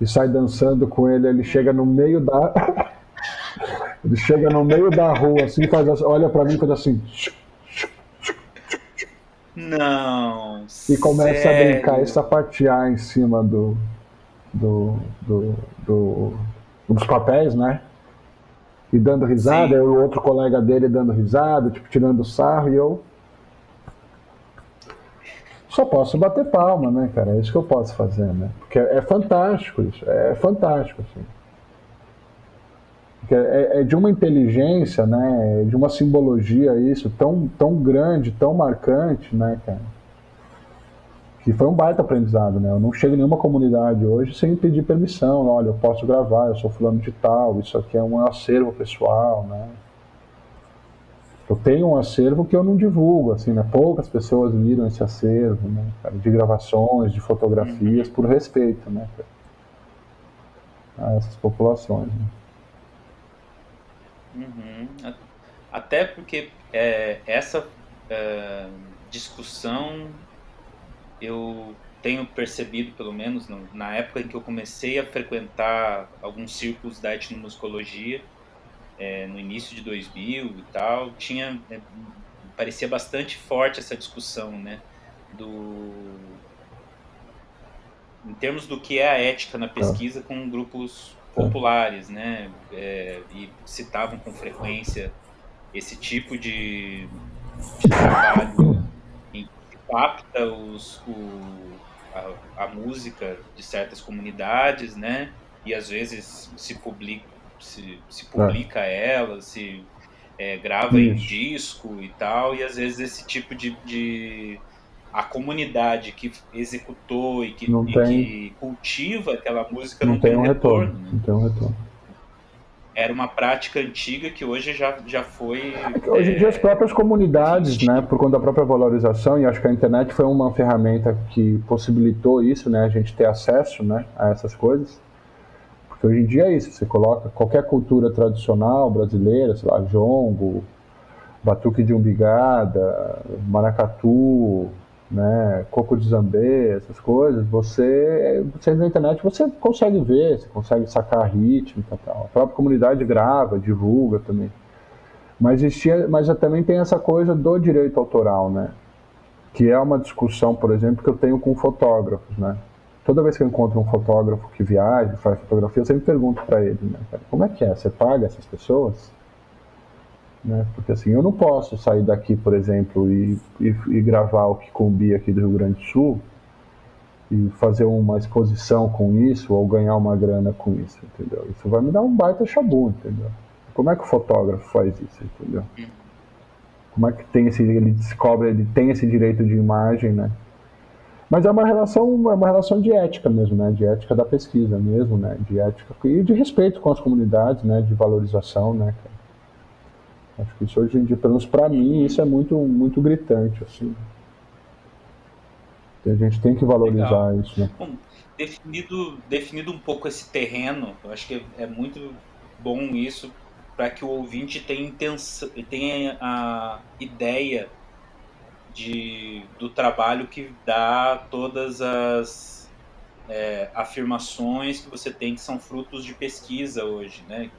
e sai dançando com ele. Ele chega no meio da. ele chega no meio da rua, assim, faz assim, olha para mim e faz assim. Não. E começa sério? a brincar e sapatear em cima do, do, do, do, dos papéis, né? E dando risada, e o outro colega dele dando risada, tipo, tirando sarro, e eu só posso bater palma, né, cara? É isso que eu posso fazer, né? Porque é, fantástico isso, é fantástico, assim. É, é, de uma inteligência, né, é de uma simbologia isso tão, tão grande, tão marcante, né, cara? Que foi um baita aprendizado, né? Eu não chego em nenhuma comunidade hoje sem pedir permissão. Olha, eu posso gravar, eu sou fulano de tal, isso aqui é um acervo pessoal, né? Eu tenho um acervo que eu não divulgo, assim, né? Poucas pessoas viram esse acervo, né, de gravações, de fotografias, por respeito, né, a essas populações. Né? Uhum. Até porque é, essa é, discussão eu tenho percebido, pelo menos no, na época em que eu comecei a frequentar alguns círculos da etnomusicologia, é, no início de 2000 e tal, tinha é, parecia bastante forte essa discussão, né, do em termos do que é a ética na pesquisa com grupos populares, né, é, e citavam com frequência esse tipo de, de trabalho em que capta os, o, a, a música de certas comunidades, né, e às vezes se publica se, se publica é. ela, se é, grava Isso. em disco e tal, e às vezes esse tipo de, de a comunidade que executou e que, e tem, que cultiva aquela música não, não tem, um retorno. retorno né? Não tem um retorno. Era uma prática antiga que hoje já, já foi. Hoje em dia, as próprias comunidades, né, por conta da própria valorização, e acho que a internet foi uma ferramenta que possibilitou isso, né, a gente ter acesso né, a essas coisas. Porque hoje em dia é isso, você coloca qualquer cultura tradicional brasileira, sei lá, jongo, batuque de umbigada, maracatu, né, coco de zambê, essas coisas, você, você na internet você consegue ver, você consegue sacar rítmica e tal. A própria comunidade grava, divulga também. Mas, existia, mas também tem essa coisa do direito autoral, né? Que é uma discussão, por exemplo, que eu tenho com fotógrafos, né? Toda vez que eu encontro um fotógrafo que viaja, faz fotografia, eu sempre pergunto para ele, né, como é que é? Você paga essas pessoas? Né? Porque assim, eu não posso sair daqui, por exemplo, e, e, e gravar o que combi aqui do Rio Grande do Sul e fazer uma exposição com isso ou ganhar uma grana com isso, entendeu? Isso vai me dar um baita chabu, entendeu? Como é que o fotógrafo faz isso, entendeu? Como é que tem esse, ele descobre, ele tem esse direito de imagem, né? Mas é uma relação, é uma relação de ética mesmo, né? De ética da pesquisa mesmo, né? De ética e de respeito com as comunidades, né? De valorização, né? Acho que isso hoje em dia, pelo menos para mim, isso é muito, muito gritante, assim. A gente tem que valorizar Legal. isso, né? Bom, definido, definido um pouco esse terreno, eu acho que é muito bom isso para que o ouvinte tenha, intenção, tenha a ideia de, do trabalho que dá todas as é, afirmações que você tem que são frutos de pesquisa hoje, né?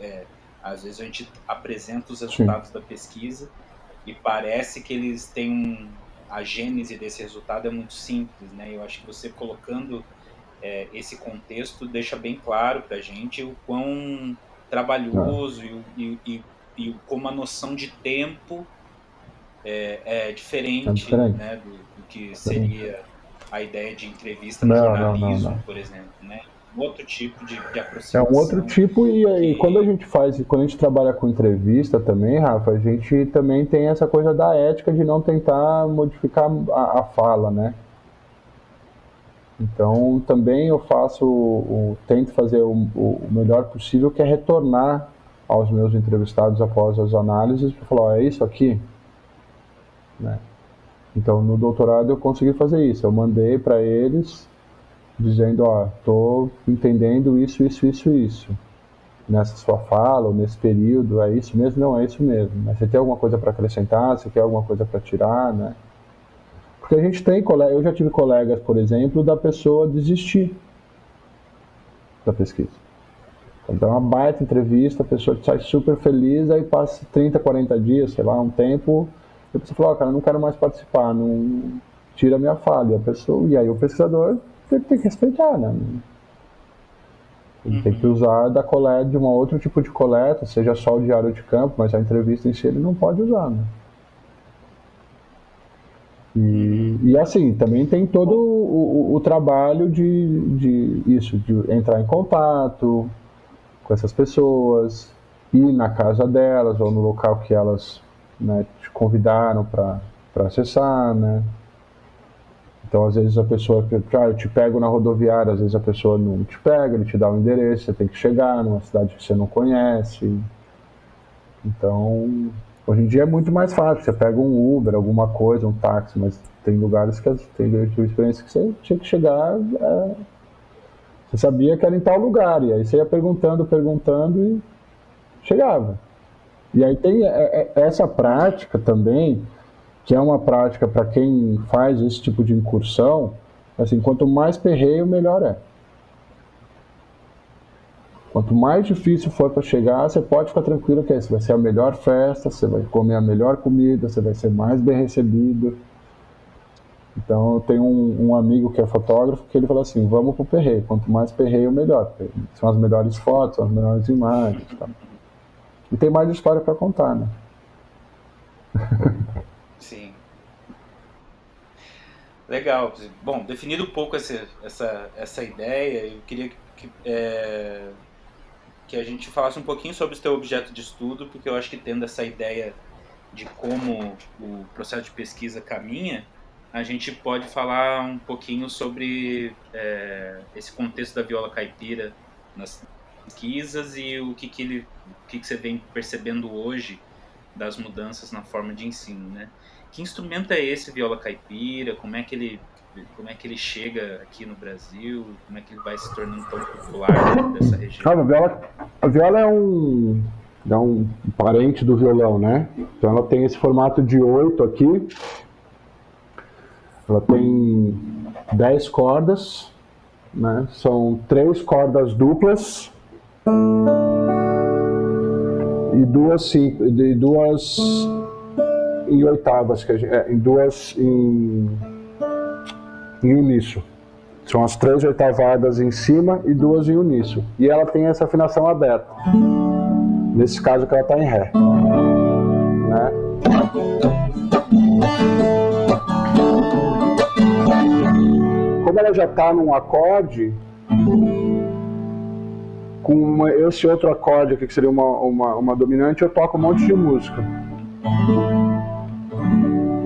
É, às vezes a gente apresenta os resultados Sim. da pesquisa e parece que eles têm um, a gênese desse resultado é muito simples, né? Eu acho que você colocando é, esse contexto deixa bem claro para a gente o quão trabalhoso ah. e, e, e, e, como a noção de tempo é, é diferente. Né, do, do, que seria a ideia de entrevista no jornalismo, não, não, por exemplo, né? outro tipo de, de aproximação. É um outro tipo e, que... e, quando a gente faz, quando a gente trabalha com entrevista também, Rafa, a gente também tem essa coisa da ética de não tentar modificar a, a fala, né? Então também eu faço, tento fazer o, o, melhor possível, que é retornar aos meus entrevistados após as análises para falar, oh, é isso aqui, né? Então no doutorado eu consegui fazer isso, eu mandei para eles dizendo, ó, tô entendendo isso, isso, isso, isso. Nessa sua fala, ou nesse período, é isso mesmo? Não, é isso mesmo. Mas você tem alguma coisa para acrescentar? Você quer alguma coisa para tirar, né? Porque a gente tem colegas, eu já tive colegas, por exemplo, da pessoa desistir da pesquisa. Então, uma baita entrevista, a pessoa sai super feliz, aí passa 30, 40 dias, sei lá, um tempo, e a pessoa fala, oh, cara, não quero mais participar, não tira a minha fala. E, a pessoa, e aí o pesquisador ele tem que respeitar, né? Ele uhum. tem que usar da coleta, de um outro tipo de coleta, seja só o diário de campo, mas a entrevista em si ele não pode usar, né? E, e assim, também tem todo o, o, o trabalho de, de isso, de entrar em contato com essas pessoas, ir na casa delas ou no local que elas né, te convidaram para acessar, né? Então, às vezes a pessoa, ah, eu te pego na rodoviária, às vezes a pessoa não te pega, ele te dá o um endereço, você tem que chegar numa cidade que você não conhece. Então, hoje em dia é muito mais fácil, você pega um Uber, alguma coisa, um táxi, mas tem lugares que tem experiência que você tinha que chegar, é, você sabia que era em tal lugar, e aí você ia perguntando, perguntando e chegava. E aí tem é, é, essa prática também, que é uma prática para quem faz esse tipo de incursão, assim, quanto mais perreio, melhor é. Quanto mais difícil for para chegar, você pode ficar tranquilo que você vai ser a melhor festa, você vai comer a melhor comida, você vai ser mais bem recebido. Então, eu tenho um, um amigo que é fotógrafo que ele falou assim: vamos pro perreio, quanto mais perreio, melhor. São as melhores fotos, as melhores imagens. Tá? E tem mais história para contar, né? Sim. Legal. Bom, definido um pouco essa, essa, essa ideia, eu queria que, é, que a gente falasse um pouquinho sobre o seu objeto de estudo, porque eu acho que tendo essa ideia de como o processo de pesquisa caminha, a gente pode falar um pouquinho sobre é, esse contexto da viola caipira nas pesquisas e o que, que, ele, o que, que você vem percebendo hoje das mudanças na forma de ensino, né? Que instrumento é esse viola caipira? Como é que ele como é que ele chega aqui no Brasil? Como é que ele vai se tornando tão popular dessa região? Ah, a, viola, a viola é um é um parente do violão, né? Então ela tem esse formato de oito aqui. Ela tem dez cordas, né? São três cordas duplas e duas, duas em oitavas, que gente, é, em duas em, em uníssono. São as três oitavadas em cima e duas em uníssono. E ela tem essa afinação aberta. Nesse caso que ela está em Ré. Né? Como ela já está num acorde, com uma, esse outro acorde aqui, que seria uma, uma, uma dominante, eu toco um monte de música.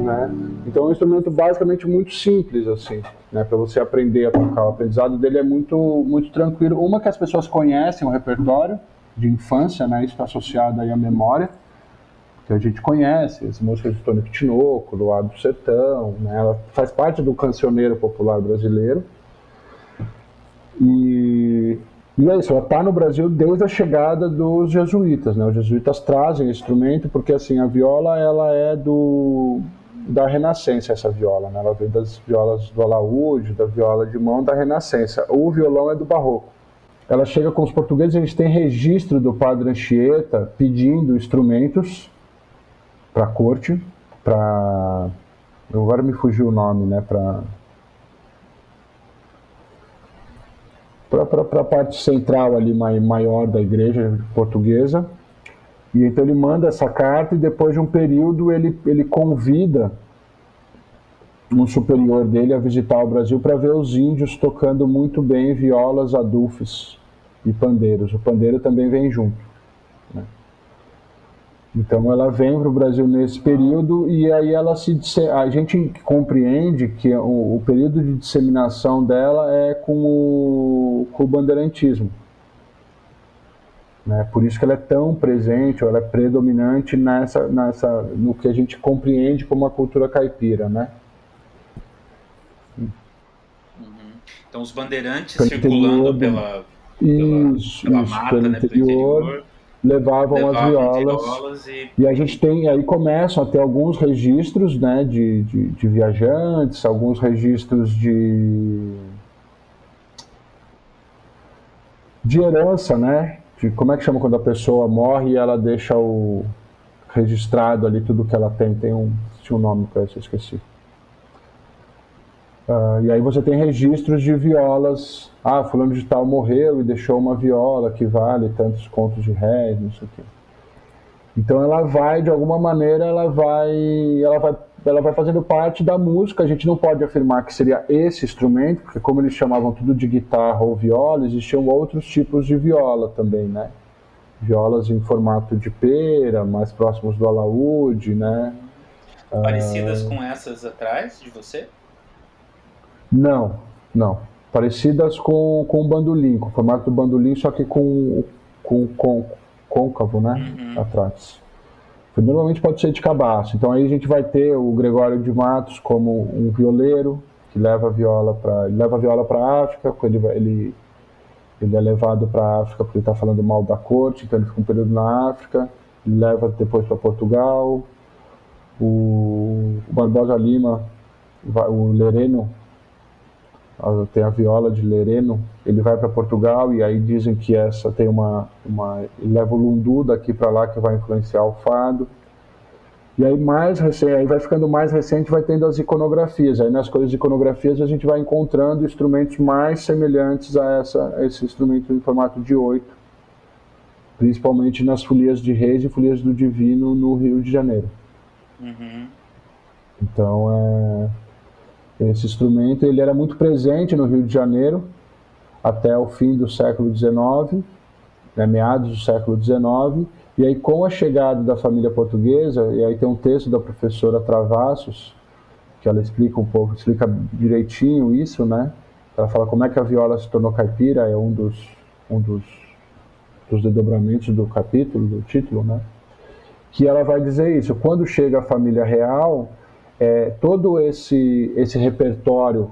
Né? Então é um instrumento basicamente muito simples, assim, né, para você aprender a tocar. O aprendizado dele é muito, muito tranquilo. Uma que as pessoas conhecem o repertório de infância, né, isso está associado aí à memória, que a gente conhece, as músicas de Tony Tinoco, do do Sertão, né, ela faz parte do cancioneiro popular brasileiro. E e é isso, ela está no Brasil desde a chegada dos jesuítas, né? Os jesuítas trazem instrumento porque assim a viola ela é do da Renascença essa viola, né? Ela vem das violas do alaúde, da viola de mão da Renascença. O violão é do Barroco. Ela chega com os portugueses, gente tem registro do padre Anchieta pedindo instrumentos para a corte, para agora me fugiu o nome, né? Para para a parte central ali maior da igreja portuguesa. E então ele manda essa carta e depois de um período ele, ele convida um superior dele a visitar o Brasil para ver os índios tocando muito bem violas, adufes e pandeiros. O pandeiro também vem junto. Então ela vem para o Brasil nesse período e aí ela se a gente compreende que o, o período de disseminação dela é com o, com o bandeirantismo. Né? Por isso que ela é tão presente, ela é predominante nessa, nessa, no que a gente compreende como a cultura caipira, né? Uhum. Então os bandeirantes pelo circulando pela, pela, isso, pela isso, mata, pelo né, interior, interior levavam, levavam as violas, violas e... e... a gente tem aí começam a ter alguns registros né de, de, de, viajantes alguns registros de de herança né? De como é que chama quando a pessoa morre e ela deixa o registrado ali tudo que ela tem. Tem um tinha um nome para isso eu esqueci Uh, e aí você tem registros de violas. Ah, fulano de tal morreu e deixou uma viola que vale tantos contos de réis, não sei o quê. Então ela vai, de alguma maneira, ela vai, ela vai, ela vai fazendo parte da música. A gente não pode afirmar que seria esse instrumento, porque como eles chamavam tudo de guitarra ou viola, existiam outros tipos de viola também, né? Violas em formato de pera, mais próximos do alaúde, né? Parecidas uh... com essas atrás de você? Não, não. Parecidas com, com o bandolim, com o formato do bandolim, só que com, com, com côncavo, né? Uhum. Atrás. Normalmente pode ser de cabaço. Então aí a gente vai ter o Gregório de Matos como um violeiro que leva a viola para leva a viola para África, ele, ele ele é levado para a África porque ele está falando mal da corte, então ele fica um período na África, ele leva depois para Portugal. O, o Barbosa Lima, o Lereno, tem a viola de Lereno, ele vai para Portugal e aí dizem que essa tem uma, uma leva o lundu daqui para lá que vai influenciar o fado. E aí mais recente, aí vai ficando mais recente, vai tendo as iconografias. Aí nas coisas de iconografias a gente vai encontrando instrumentos mais semelhantes a, essa, a esse instrumento em formato de oito, principalmente nas folias de reis e folias do divino no Rio de Janeiro. Uhum. Então é esse instrumento ele era muito presente no Rio de Janeiro até o fim do século XIX, né, meados do século XIX, e aí com a chegada da família portuguesa, e aí tem um texto da professora Travassos, que ela explica um pouco, explica direitinho isso, né? Ela fala como é que a viola se tornou caipira, é um dos, um dos, dos desdobramentos do capítulo, do título, né? Que ela vai dizer isso, quando chega a família real, é, todo esse, esse repertório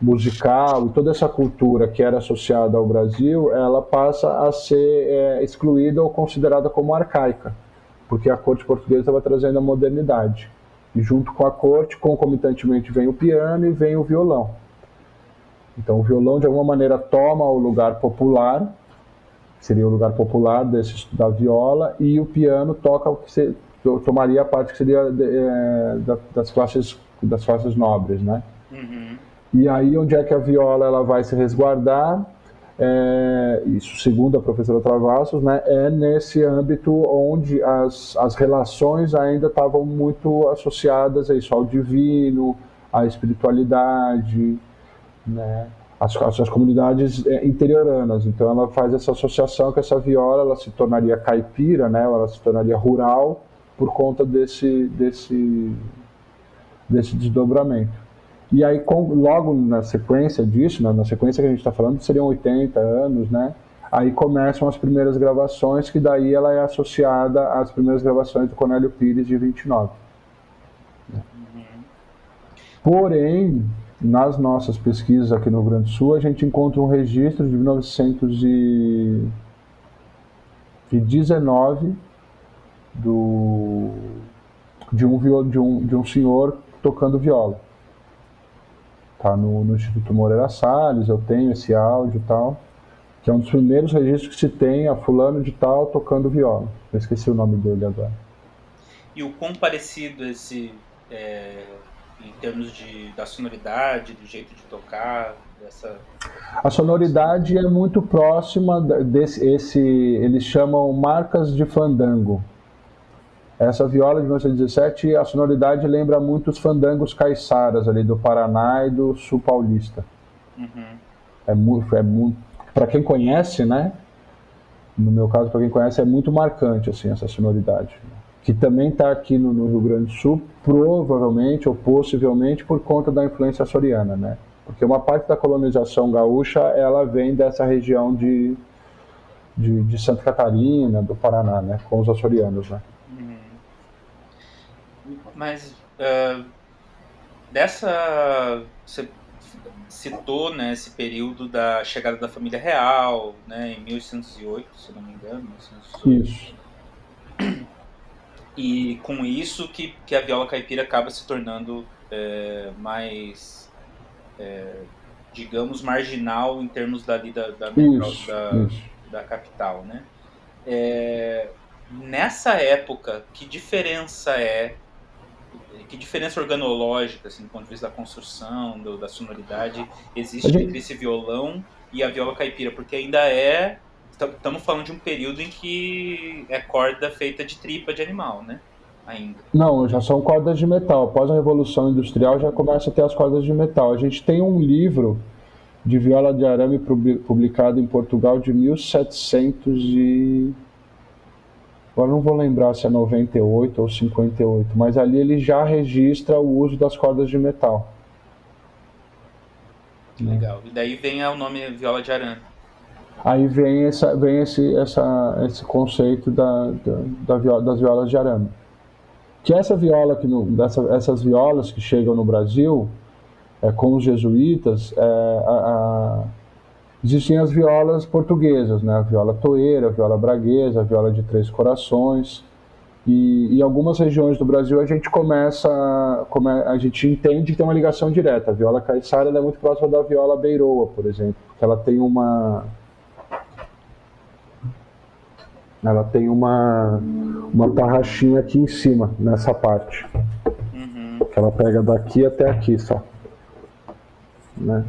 musical e toda essa cultura que era associada ao Brasil, ela passa a ser é, excluída ou considerada como arcaica, porque a corte portuguesa estava trazendo a modernidade. E junto com a corte, concomitantemente, vem o piano e vem o violão. Então o violão, de alguma maneira, toma o lugar popular, seria o lugar popular desse, da viola, e o piano toca o que se, tomaria a parte que seria é, das classes das classes nobres, né? Uhum. E aí onde é que a viola ela vai se resguardar? É, isso segundo a professora Travassos, né, é nesse âmbito onde as, as relações ainda estavam muito associadas a isso, ao divino, à espiritualidade, né, as, as, comunidades é, interioranas. Então ela faz essa associação que essa viola ela se tornaria caipira, né, ela se tornaria rural por conta desse, desse, desse desdobramento. E aí, com, logo na sequência disso, né, na sequência que a gente está falando, seriam 80 anos, né? Aí começam as primeiras gravações, que daí ela é associada às primeiras gravações do Cornélio Pires de 29. Porém, nas nossas pesquisas aqui no Rio Grande do Sul, a gente encontra um registro de 1919 do, de, um, de, um, de um senhor tocando viola. Tá no, no Instituto Moreira Salles, eu tenho esse áudio e tal, que é um dos primeiros registros que se tem a fulano de tal tocando viola. Eu esqueci o nome dele agora. E o quão parecido esse, é, em termos de, da sonoridade, do jeito de tocar, dessa... A sonoridade é muito próxima desse, esse, eles chamam marcas de fandango. Essa viola de 1917, a sonoridade lembra muito os fandangos caiçaras ali do Paraná e do Sul Paulista. Uhum. É muito, é muito, para quem conhece, né? No meu caso, para quem conhece, é muito marcante assim essa sonoridade, que também está aqui no, no, Rio Grande do Sul, provavelmente ou possivelmente por conta da influência açoriana, né? Porque uma parte da colonização gaúcha ela vem dessa região de, de, de Santa Catarina, do Paraná, né? Com os açorianos, né? Mas uh, dessa. Você citou né, esse período da chegada da família real, né, em 1808, se não me engano. 1808. Isso. E com isso que, que a viola caipira acaba se tornando é, mais, é, digamos, marginal em termos dali da, da, isso, da, isso. da capital, né? É, nessa época, que diferença é que diferença organológica, assim, do ponto de vista da construção, do, da sonoridade, existe gente... entre esse violão e a viola caipira? Porque ainda é. Estamos falando de um período em que é corda feita de tripa de animal, né? Ainda. Não, já são cordas de metal. Após a Revolução Industrial já começa a ter as cordas de metal. A gente tem um livro de viola de arame publicado em Portugal de 1700 e Agora não vou lembrar se é 98 ou 58, mas ali ele já registra o uso das cordas de metal. Legal. E daí vem o nome viola de arame. Aí vem, essa, vem esse, essa, esse conceito da, da, da viola, das violas de arame. Que essa viola, que no, dessa, essas violas que chegam no Brasil, é, com os jesuítas, é, a, a Existiam as violas portuguesas, né? a viola toeira, a viola braguesa, a viola de três corações. E em algumas regiões do Brasil a gente começa, come, a gente entende que tem uma ligação direta. A viola caiçara é muito próxima da viola beiroa, por exemplo, porque ela tem uma ela tem uma uma tarraxinha aqui em cima nessa parte, uhum. que ela pega daqui até aqui só, né?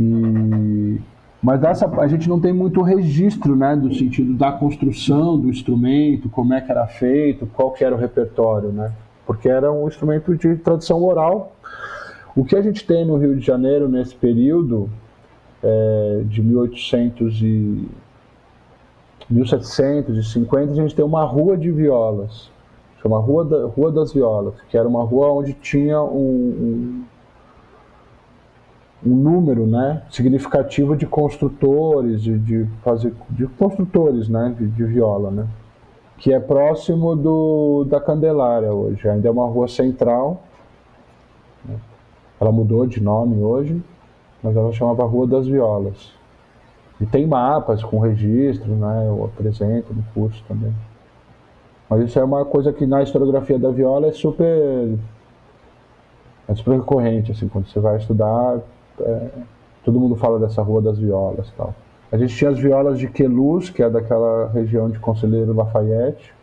E, mas essa, a gente não tem muito registro, né, do sentido da construção do instrumento, como é que era feito, qual que era o repertório, né? Porque era um instrumento de tradição oral. O que a gente tem no Rio de Janeiro nesse período é, de 1800 e 1750, a gente tem uma rua de violas, chama Rua, da, rua das Violas, que era uma rua onde tinha um, um um número né, significativo de construtores, de, de, fazer, de construtores né, de, de, viola, né, que é próximo do, da Candelária hoje. Ainda é uma rua central. Né, ela mudou de nome hoje, mas ela chamava Rua das Violas. E tem mapas com registro, né, eu apresento no curso também. Mas isso é uma coisa que na historiografia da viola é super é super recorrente, assim, quando você vai estudar, é, todo mundo fala dessa Rua das Violas tal. A gente tinha as violas de Queluz, que é daquela região de Conselheiro Lafayette,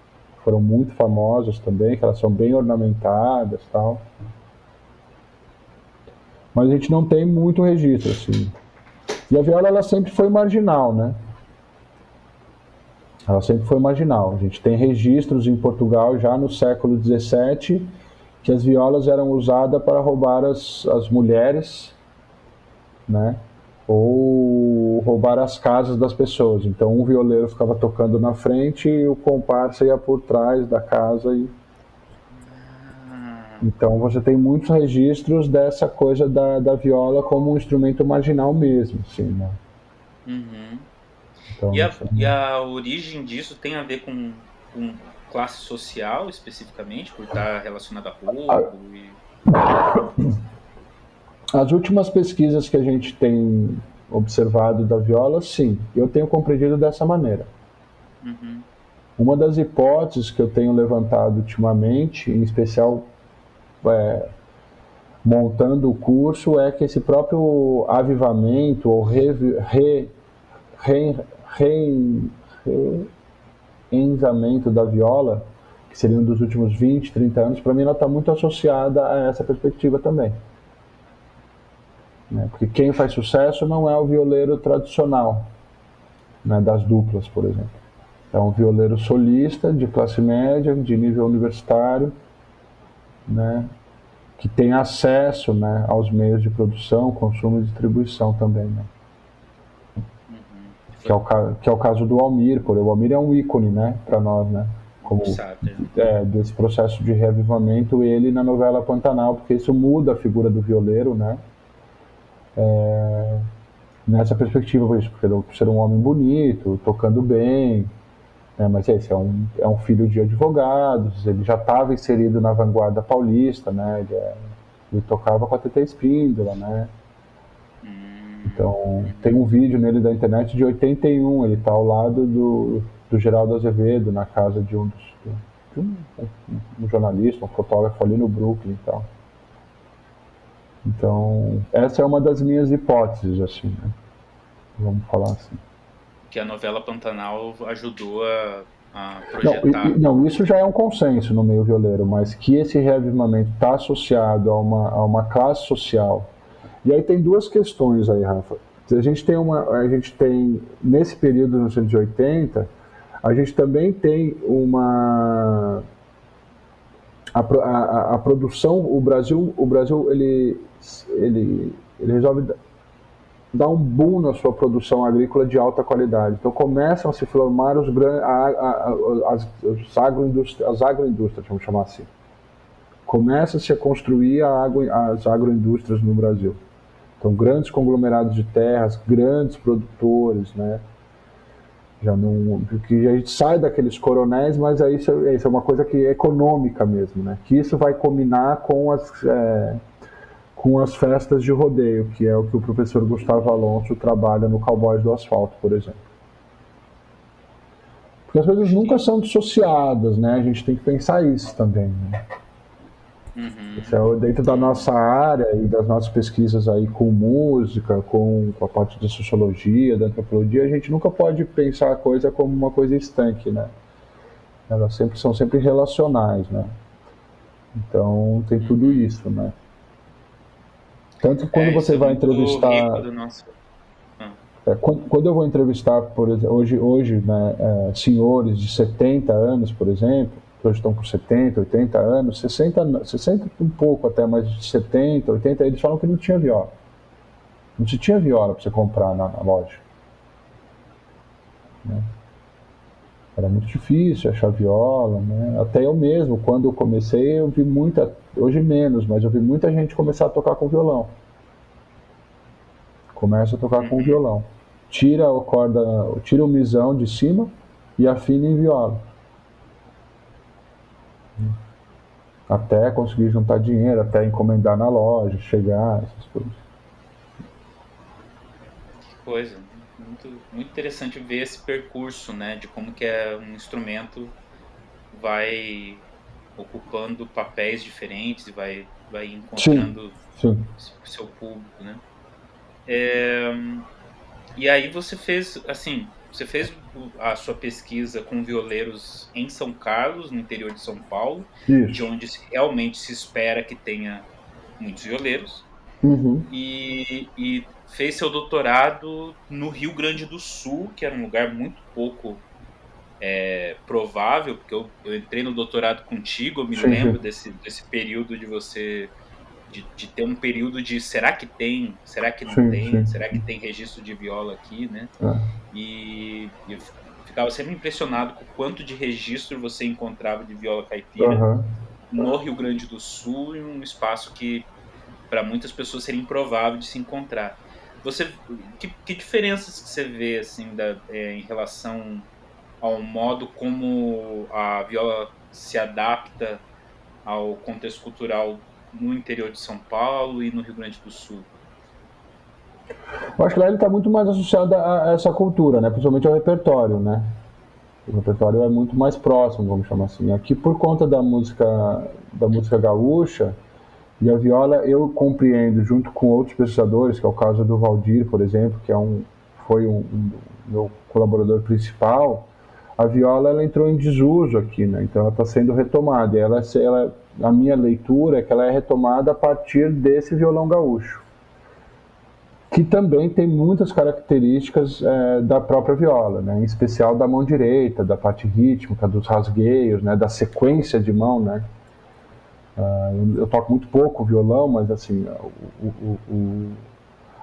foram muito famosas também, que elas são bem ornamentadas tal. mas a gente não tem muito registro, assim. E a viola, ela sempre foi marginal, né? Ela sempre foi marginal. A gente tem registros em Portugal já no século XVII que as violas eram usadas para roubar as, as mulheres, né? Ou roubar as casas das pessoas. Então um violeiro ficava tocando na frente e o comparsa ia por trás da casa e então você tem muitos registros dessa coisa da, da viola como um instrumento marginal mesmo, assim, né? Uhum. Então, e, a, e, a, origem disso tem a ver com, com classe social especificamente, por estar relacionada a roubo? A... E... As últimas pesquisas que a gente tem observado da viola, sim, eu tenho compreendido dessa maneira. Uhum. Uma das hipóteses que eu tenho levantado ultimamente, em especial é, montando o curso é que esse próprio avivamento ou re, re, re, re, da viola, que seria um dos últimos 20, 30 anos, para mim ela está muito associada a essa perspectiva também. Né? Porque quem faz sucesso não é o violeiro tradicional, né, das duplas, por exemplo. É um violeiro solista, de classe média, de nível universitário, né, que tem acesso né, aos meios de produção, consumo e distribuição também. Né? Uhum. Que, é o, que é o caso do Almir, por exemplo. O Almir é um ícone né, para nós, né? Como, é, desse processo de reavivamento, ele na novela Pantanal, porque isso muda a figura do violeiro, né? É, nessa perspectiva, por isso, por ser um homem bonito, tocando bem, né, mas esse é um, é um filho de advogados, ele já estava inserido na vanguarda paulista, né, ele, é, ele tocava com a TT Espíndola, né, então tem um vídeo nele da internet de 81, ele está ao lado do, do Geraldo Azevedo, na casa de um dos de um, um, jornalista, um fotógrafo ali no Brooklyn e tal. Então, essa é uma das minhas hipóteses, assim, né? Vamos falar assim que a novela Pantanal ajudou a, a projetar. Não, não, isso já é um consenso no meio violeiro, mas que esse reavivamento está associado a uma, a uma classe social. E aí tem duas questões aí, Rafa. A gente tem uma, a gente tem nesse período dos 1980, a gente também tem uma a, a, a, produção, o Brasil, o Brasil ele, ele, ele resolve dá um boom na sua produção agrícola de alta qualidade. Então começam a se formar os a, as, as, agroindústrias, as agroindústrias, vamos chamar assim. Começa-se a construir a agro, as agroindústrias no Brasil. Então grandes conglomerados de terras, grandes produtores, né? Já não, que a gente sai daqueles coronéis, mas aí isso, é, isso é uma coisa que é econômica mesmo, né? Que isso vai combinar com as é, com as festas de rodeio, que é o que o professor Gustavo Alonso trabalha no Cowboys do Asfalto, por exemplo. Porque as coisas nunca são dissociadas, né? A gente tem que pensar isso também. Né? Uhum. É dentro da nossa área e das nossas pesquisas aí com música, com, com a parte de sociologia, da antropologia, a gente nunca pode pensar a coisa como uma coisa estanque, né? Elas sempre são sempre relacionais, né? Então tem tudo isso, né? Tanto que quando é, você vai entrevistar. Nosso... Ah. É, quando, quando, eu vou entrevistar, por exemplo, hoje, hoje né, é, senhores de 70 anos, por exemplo, hoje estão com 70, 80 anos, 60, 60 um pouco até, mas de 70, 80, eles falam que não tinha viola. Não se tinha viola para você comprar na, na loja. Né? Era muito difícil achar viola, né? Até eu mesmo, quando eu comecei, eu vi muita, hoje menos, mas eu vi muita gente começar a tocar com violão. Começa a tocar com violão. Tira a corda, tira o misão de cima e afina em viola. Até conseguir juntar dinheiro, até encomendar na loja, chegar, essas coisas. Que coisa muito, muito interessante ver esse percurso, né, de como que é um instrumento vai ocupando papéis diferentes e vai, vai encontrando sim, sim. seu público, né? É, e aí você fez, assim, você fez a sua pesquisa com violeiros em São Carlos, no interior de São Paulo, Isso. de onde realmente se espera que tenha muitos violeiros. uhum. e, e fez seu doutorado no Rio Grande do Sul, que era um lugar muito pouco é, provável, porque eu, eu, entrei no doutorado contigo, eu me sim, lembro sim. Desse, desse período de você. De, de, ter um período de será que tem, será que não sim, tem, será que tem registro de viola aqui, né? É. E eu ficava sempre impressionado com o quanto de registro você encontrava de viola caipira uhum. no Rio Grande do Sul, em um espaço que para muitas pessoas seria improvável de se encontrar. Você, que, que diferenças que você vê assim da, é, em relação ao modo como a viola se adapta ao contexto cultural no interior de São Paulo e no Rio Grande do Sul? Eu acho que lá ele está muito mais associado a essa cultura, né? principalmente ao repertório. Né? O repertório é muito mais próximo, vamos chamar assim. Aqui, por conta da música, da música gaúcha, e a viola eu compreendo, junto com outros pesquisadores, que é o caso do Valdir, por exemplo, que é um, foi um, um meu colaborador principal, a viola ela entrou em desuso aqui, né? então ela está sendo retomada. Ela, ela, a minha leitura é que ela é retomada a partir desse violão gaúcho, que também tem muitas características é, da própria viola, né? em especial da mão direita, da parte rítmica, dos rasgueios, né? da sequência de mão, né? Uh, eu, toco muito pouco violão, mas assim, o, o, o,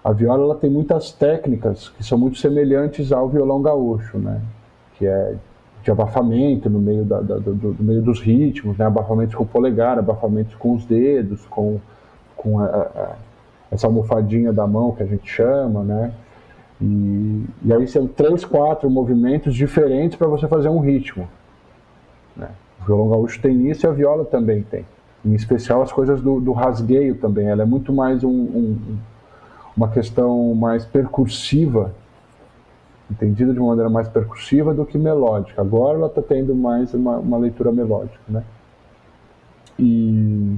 a viola ela tem muitas técnicas que são muito semelhantes ao violão gaúcho, né? Que é de abafamento no meio, da, da, do, do, meio dos ritmos, né? abafamentos com o polegar, abafamentos com os dedos, com, com a, a, essa almofadinha da mão que a gente chama, né? E, e aí são três, quatro movimentos diferentes para você fazer um ritmo. Né? O violão gaúcho tem isso e a viola também tem. Em especial as coisas do, do rasgueio também. Ela é muito mais um, um, uma questão mais percursiva, entendida de uma maneira mais percursiva do que melódica. Agora ela está tendo mais uma, uma leitura melódica, né? E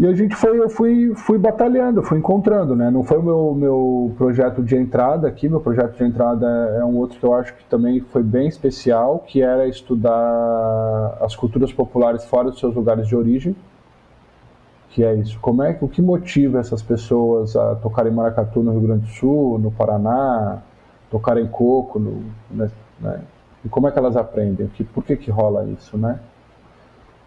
e a gente foi, eu fui, fui batalhando, fui encontrando, né? Não foi o meu, meu projeto de entrada aqui, meu projeto de entrada é um outro que eu acho que também foi bem especial, que era estudar as culturas populares fora dos seus lugares de origem. Que é isso. Como é que o que motiva essas pessoas a tocarem maracatu no Rio Grande do Sul, no Paraná, tocarem coco, no, né? né? E como é que elas aprendem? Que, por que que rola isso, né?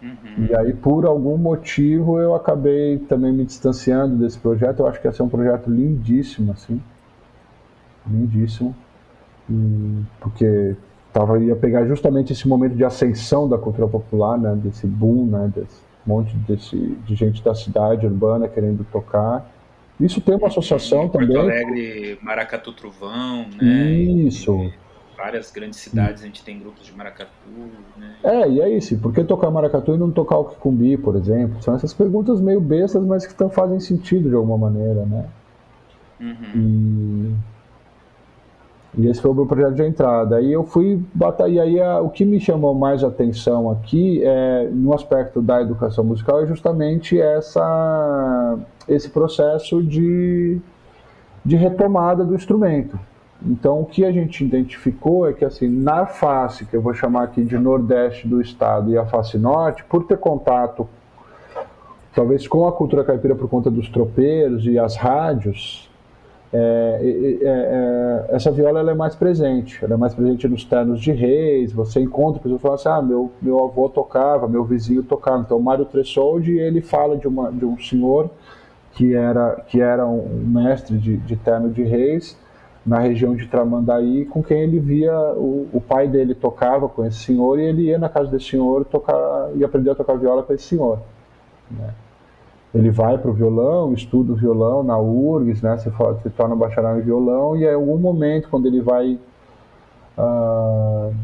Uhum. E aí, por algum motivo, eu acabei também me distanciando desse projeto. Eu acho que ia ser um projeto lindíssimo, assim. Lindíssimo. E, porque tava, ia pegar justamente esse momento de ascensão da cultura popular, né? Desse boom, né? Desse monte desse, de gente da cidade urbana querendo tocar. Isso tem uma associação Porto também. Porto Alegre, Maracatu Truvão, né? Isso. Várias grandes cidades a gente tem grupos de maracatu, né? É, e é isso. Por que tocar maracatu e não tocar o Kicumbi, por exemplo? São essas perguntas meio bestas, mas que tão, fazem sentido de alguma maneira, né? Uhum. E, e, esse foi o meu projeto de entrada. Aí eu fui batalhar. E aí a, o que me chamou mais atenção aqui, é, no aspecto da educação musical, é justamente essa, esse processo de, de retomada do instrumento. Então, o que a gente identificou é que, assim, na face, que eu vou chamar aqui de nordeste do estado e a face norte, por ter contato, talvez com a cultura caipira por conta dos tropeiros e as rádios, é, é, é, essa viola é mais presente, ela é mais presente nos ternos de reis, você encontra pessoas falando assim, ah, meu, meu avô tocava, meu vizinho tocava, então Mário Tressoldi, ele fala de, uma, de um senhor que era, que era um mestre de, de terno de reis, na região de Tramandaí, com quem ele via, o, o, pai dele tocava com esse senhor e ele ia na casa desse senhor tocar, e aprender a tocar viola com esse senhor. Né? Ele vai para o violão, estuda o violão na URGS, né? se, for, se torna bacharel em violão, e em algum momento, quando ele vai. Uh,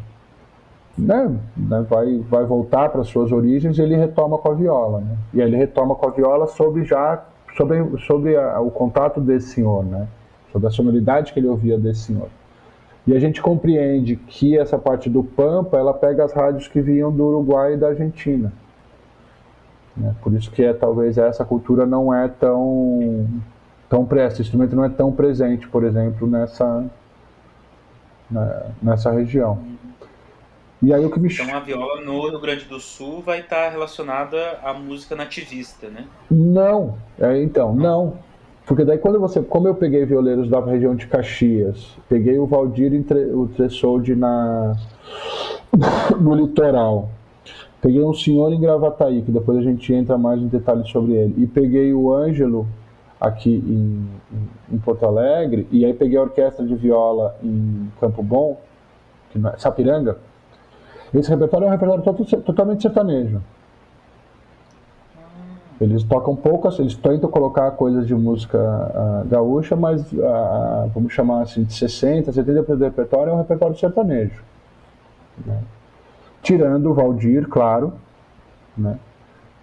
né, né, vai, vai voltar para suas origens, ele retoma com a viola. Né? E aí ele retoma com a viola sobre já sobre, sobre a, o contato desse senhor. Né? sobre a sonoridade que ele ouvia desse senhor. E a gente compreende que essa parte do Pampa, ela pega as rádios que vinham do Uruguai e da Argentina. Né? Por isso que é, talvez essa cultura não é tão tão esse instrumento não é tão presente, por exemplo, nessa né, nessa região. E aí o que me... Então a viola no Rio Grande do Sul vai estar relacionada à música nativista, né? Não, é, então, não. Porque daí quando você, como eu peguei violeiros da região de Caxias, peguei o Valdir e o Tressoldi na no litoral, peguei um senhor em Gravataí, que depois a gente entra mais em detalhes sobre ele, e peguei o Ângelo aqui em, em, Porto Alegre, e aí peguei a orquestra de viola em Campo Bom, é, Sapiranga, esse repertório é um repertório totalmente sertanejo. Eles tocam poucas, eles tentam colocar coisas de música uh, gaúcha, mas uh, vamos chamar assim de 60, 70% do repertório é um repertório sertanejo. Né? Tirando o Valdir, claro, né?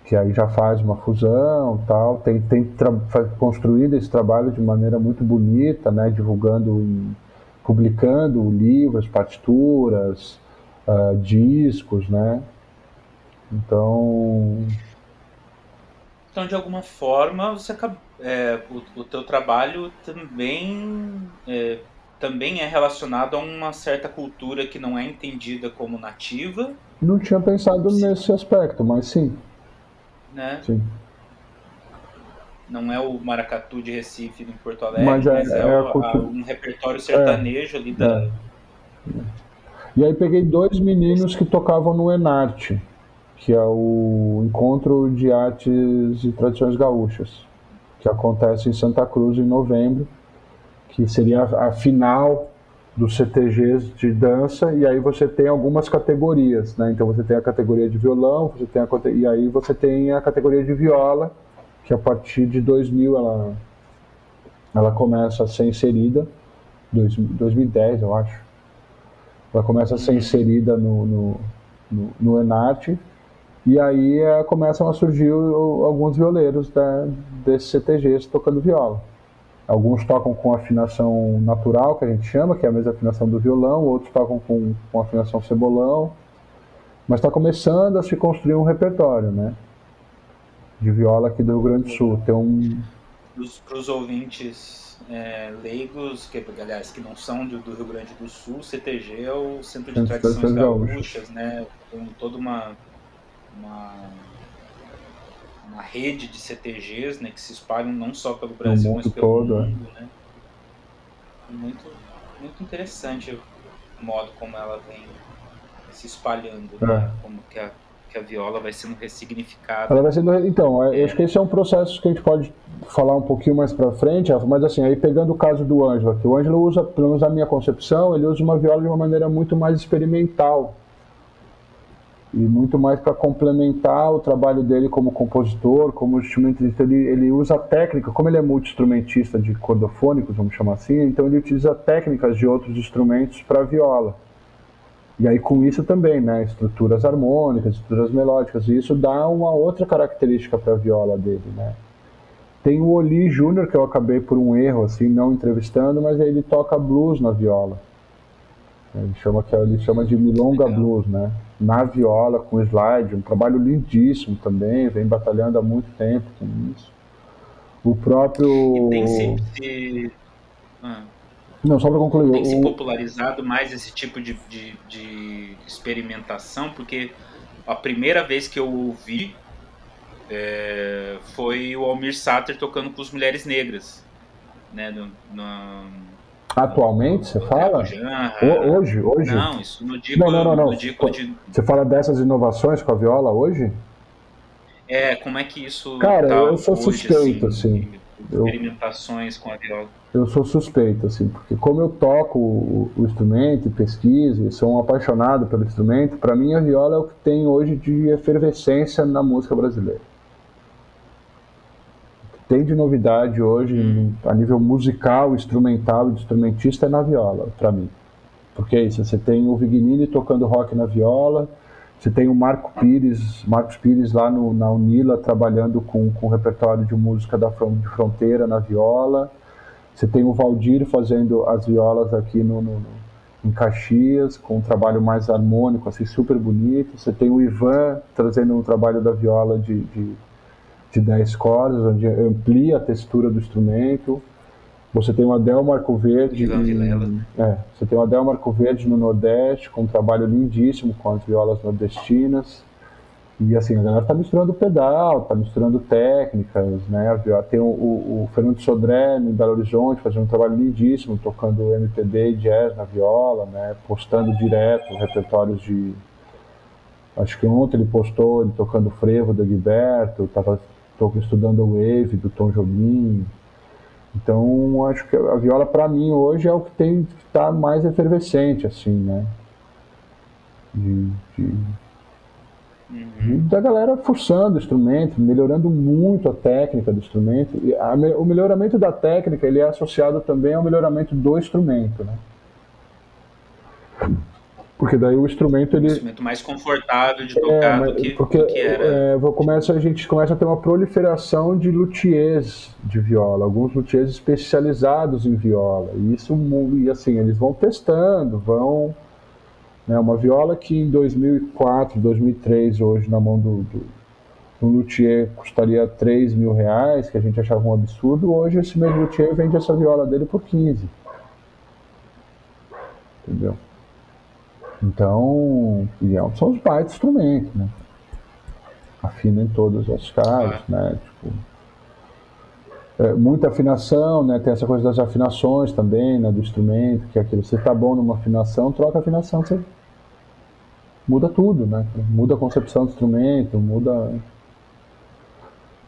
que aí já faz uma fusão tal, tem, tem construído esse trabalho de maneira muito bonita, né? divulgando, publicando livros, partituras, uh, discos, né? Então. Então, de alguma forma, você é, o, o teu trabalho também é, também é relacionado a uma certa cultura que não é entendida como nativa. Não tinha pensado sim. nesse aspecto, mas sim. Né? Sim. Não é o maracatu de Recife em Porto Alegre, mas é, mas é, é o, a, um repertório sertanejo ali da. É. E aí peguei dois meninos que tocavam no Enarte, que é o Encontro de Artes e Tradições Gaúchas, que acontece em Santa Cruz em novembro, que seria a final dos CTGs de dança, e aí você tem algumas categorias, né? Então você tem a categoria de violão, você tem a, e aí você tem a categoria de viola, que a partir de 2000 ela, ela começa a ser inserida, 2010 eu acho. Ela começa a ser inserida no, no, no, no Enarte, e aí é, começam a surgir o, alguns violeiros da, desses CTGs tocando viola. Alguns tocam com afinação natural, que a gente chama, que é a mesma afinação do violão, outros tocam com, com afinação cebolão, mas está começando a se construir um repertório, né? De viola aqui do Rio Grande do Sul. Tem um... Para os ouvintes é, leigos, que aliás que não são do, do, Rio Grande do Sul, CTG é o Centro de Centro Tradições Gaúchas, né? Tem toda uma, uma, uma rede de CTGs, né, que se espalham não só pelo Brasil, mas pelo todo, é. mundo, né? Muito, muito interessante o modo como ela vem se espalhando, né? é. né? Como que a que a viola vai sendo ressignificada. Ela vai sendo, então, é. acho que esse é um processo que a gente pode falar um pouquinho mais para frente, mas assim, aí pegando o caso do Ângelo aqui, o Ângelo usa, pelo menos na minha concepção, ele usa uma viola de uma maneira muito mais experimental e muito mais para complementar o trabalho dele como compositor, como instrumentista. Ele, ele usa a técnica, como ele é multi-instrumentista de cordofônicos, vamos chamar assim, então ele utiliza técnicas de outros instrumentos para viola. E aí com isso também, né, estruturas harmônicas, estruturas melódicas, e isso dá uma outra característica para a viola dele, né. Tem o Oli Júnior, que eu acabei por um erro, assim, não entrevistando, mas ele toca blues na viola. Ele chama, que ele chama de Milonga Legal. Blues, né, na viola, com slide, um trabalho lindíssimo também, vem batalhando há muito tempo com isso. O próprio... E tem se... se... Ah não, só para concluir. Tem o... se popularizado mais esse tipo de, de, de, experimentação, porque a primeira vez que eu ouvi é, foi o Almir Sater tocando com as mulheres negras. Né, no, no, Atualmente, você fala? hoje, hoje? Não, isso no Dico, não, não, não, não. de... Você fala dessas inovações com a viola hoje? É, como é que isso. Cara, tá eu sou hoje, suspeito, assim. assim experimentações eu... com a viola eu sou suspeito, assim, porque como eu toco o, o instrumento, pesquiso, sou um apaixonado pelo instrumento, para mim a viola é o que tem hoje de efervescência na música brasileira. O tem de novidade hoje, hum. a nível musical, instrumental e de instrumentista, é na viola, para mim. Porque é isso, você tem o Vignini tocando rock na viola, você tem o Marco Pires, Marcos Pires lá no, na Unila trabalhando com, com repertório de música da de fronteira na viola. Você tem o Valdir fazendo as violas aqui no, no, em Caxias, com um trabalho mais harmônico, assim, super bonito. Você tem o Ivan trazendo um trabalho da viola de, de, de 10 cordas, onde amplia a textura do instrumento. Você tem o Adel Marco Verde. Em, é, você tem o Adel Marco Verde no Nordeste, com um trabalho lindíssimo com as violas nordestinas. E assim, a galera tá misturando pedal, tá misturando técnicas, né? Tem o, o, o Fernando Sodré em Belo Horizonte fazendo um trabalho lindíssimo, tocando MPB e jazz na viola, né? Postando direto repertórios de. Acho que ontem ele postou ele tocando frevo do Gilberto, tava estudando o Wave do Tom Jobim. Então, acho que a viola para mim hoje é o que tem que estar tá mais efervescente, assim, né? de, de Uhum. Da galera forçando o instrumento, melhorando muito a técnica do instrumento. E a, o melhoramento da técnica ele é associado também ao melhoramento do instrumento, né? Porque daí o instrumento ele. Um instrumento mais confortável de tocar é, do, que, porque, do que era. É, começa, a gente começa a ter uma proliferação de luthiers de viola, alguns luthiers especializados em viola. E isso, e assim, eles vão testando, vão né? Uma viola que em 2004, 2003, hoje na mão do, do, do luthier custaria 3 mil reais, que a gente achava um absurdo, hoje esse mesmo luthier vende essa viola dele por 15. Entendeu? Então, é são os baitos instrumentos, né? Afina em todos os casos, né? Tipo, é, muita afinação, né? Tem essa coisa das afinações também, né? Do instrumento, que é aquilo. Você tá bom numa afinação, troca a afinação, você muda tudo, né? Muda a concepção do instrumento, muda.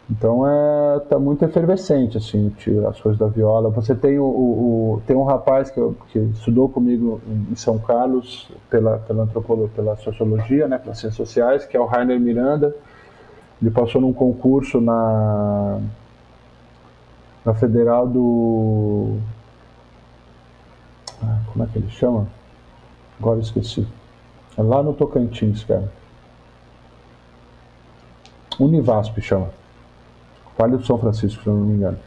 Então é tá muito efervescente assim as coisas da viola. Você tem o, o tem um rapaz que, que, estudou comigo em São Carlos pela pela antropologia, pela sociologia, né, pelas ciências sociais, que é o Rainer Miranda. Ele passou num concurso na na Federal do ah, como é que ele chama? Agora esqueci. É lá no Tocantins, cara. Univasp chama. Vale do São Francisco, se eu não me engano.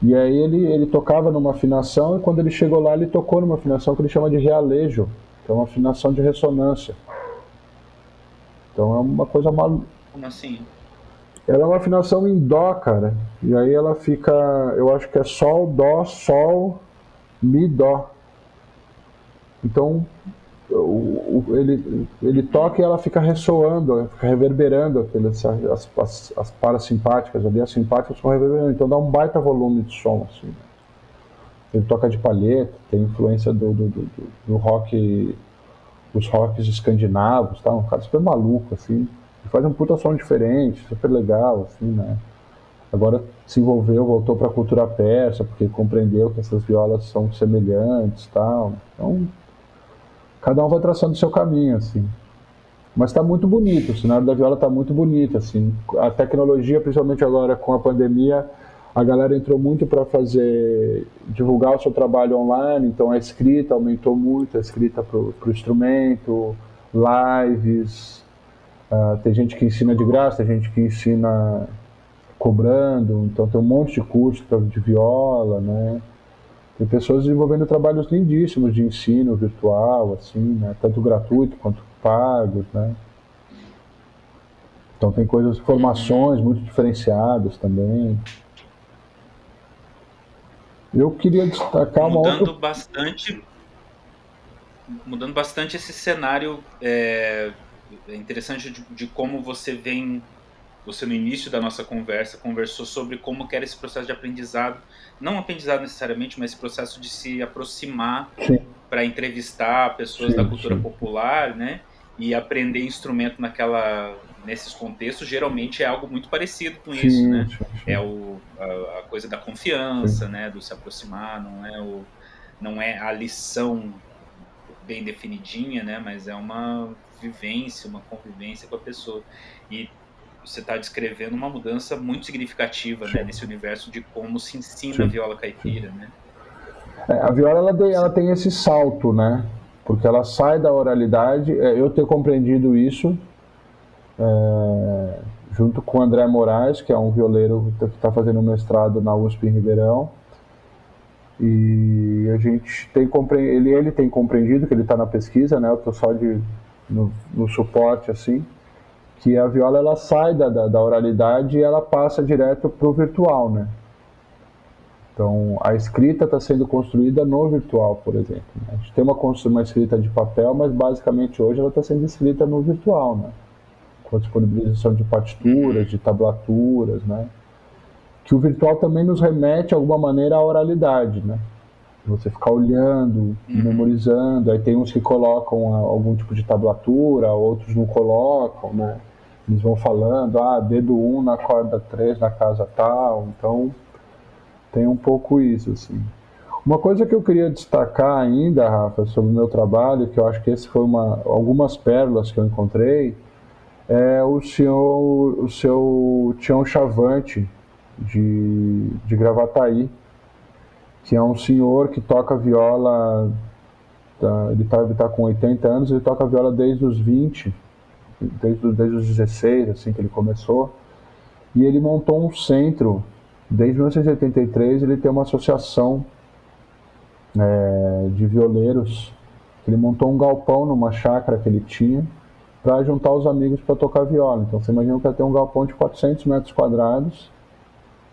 E aí ele, ele tocava numa afinação e quando ele chegou lá ele tocou numa afinação que ele chama de realejo, que é uma afinação de ressonância. Então é uma coisa maluca. Como assim? Ela é uma afinação em dó, cara. E aí ela fica, eu acho que é sol, dó, sol, mi, dó. Então o, o, ele, ele toca e ela fica ressoando, fica reverberando aqueles, as, as, as parasimpáticas ali, as simpáticas ficam reverberando, então dá um baita volume de som. Assim. Ele toca de palheta, tem influência do, do, do, do rock, dos rocks escandinavos, tá? um cara super maluco, assim. Ele faz um puta som diferente, super legal, assim, né? Agora se envolveu, voltou para a cultura persa, porque compreendeu que essas violas são semelhantes, tal. Então, cada um vai traçando o seu caminho, assim. Mas está muito bonito, o cenário da viola está muito bonito, assim. A tecnologia, principalmente agora com a pandemia, a galera entrou muito para fazer divulgar o seu trabalho online, então a escrita aumentou muito, a escrita para o instrumento, lives, uh, tem gente que ensina de graça, tem gente que ensina cobrando, então tem um monte de curso de viola, né? Tem pessoas desenvolvendo trabalhos lindíssimos de ensino virtual, assim, né? Tanto gratuito quanto pagos, né? Então tem coisas, formações muito diferenciadas também. Eu queria destacar mudando uma outra... bastante mudando bastante esse cenário é, é interessante de, de, como você vem você no início da nossa conversa conversou sobre como que era esse processo de aprendizado, não aprendizado necessariamente, mas esse processo de se aproximar para entrevistar pessoas sim, da cultura sim. popular, né? E aprender instrumento naquela nesses contextos geralmente é algo muito parecido com sim, isso, né? É o, a, a, coisa da confiança, né? Do se aproximar, não é o não é a lição bem definidinha, né? Mas é uma vivência, uma convivência com a pessoa. E você está descrevendo uma mudança muito significativa né, nesse universo de como se ensina Sim. a viola caipira, né? É, a viola ela tem, ela tem esse salto, né? Porque ela sai da oralidade. É, eu ter compreendido isso é, junto com o André Moraes, que é um violeiro que está fazendo mestrado na USP em Ribeirão. E a gente tem ele, ele tem compreendido que ele está na pesquisa, né? Eu estou só de, no, no suporte assim que a viola ela sai da, da, da oralidade e ela passa direto para o virtual, né? Então, a escrita está sendo construída no virtual, por exemplo. Né? A gente tem uma, uma escrita de papel, mas basicamente hoje ela está sendo escrita no virtual, né? com a disponibilização de partituras, de tablaturas, né? que o virtual também nos remete, de alguma maneira, à oralidade. Né? Você ficar olhando, uhum. memorizando, aí tem uns que colocam algum tipo de tablatura, outros não colocam, né? Eles vão falando, ah, dedo 1 um na corda 3 na casa tal, então tem um pouco isso, assim. Uma coisa que eu queria destacar ainda, Rafa, sobre o meu trabalho, que eu acho que esse foi uma, algumas pérolas que eu encontrei, é o senhor, o seu Tião Chavante, de, de Gravataí, que é um senhor que toca viola, tá, ele está tá com 80 anos, ele toca viola desde os 20, desde, desde os 16, assim que ele começou, e ele montou um centro Desde 1983 ele tem uma associação é, de violeiros. Ele montou um galpão numa chácara que ele tinha para juntar os amigos para tocar viola. Então você imagina que vai ter um galpão de 400 metros quadrados,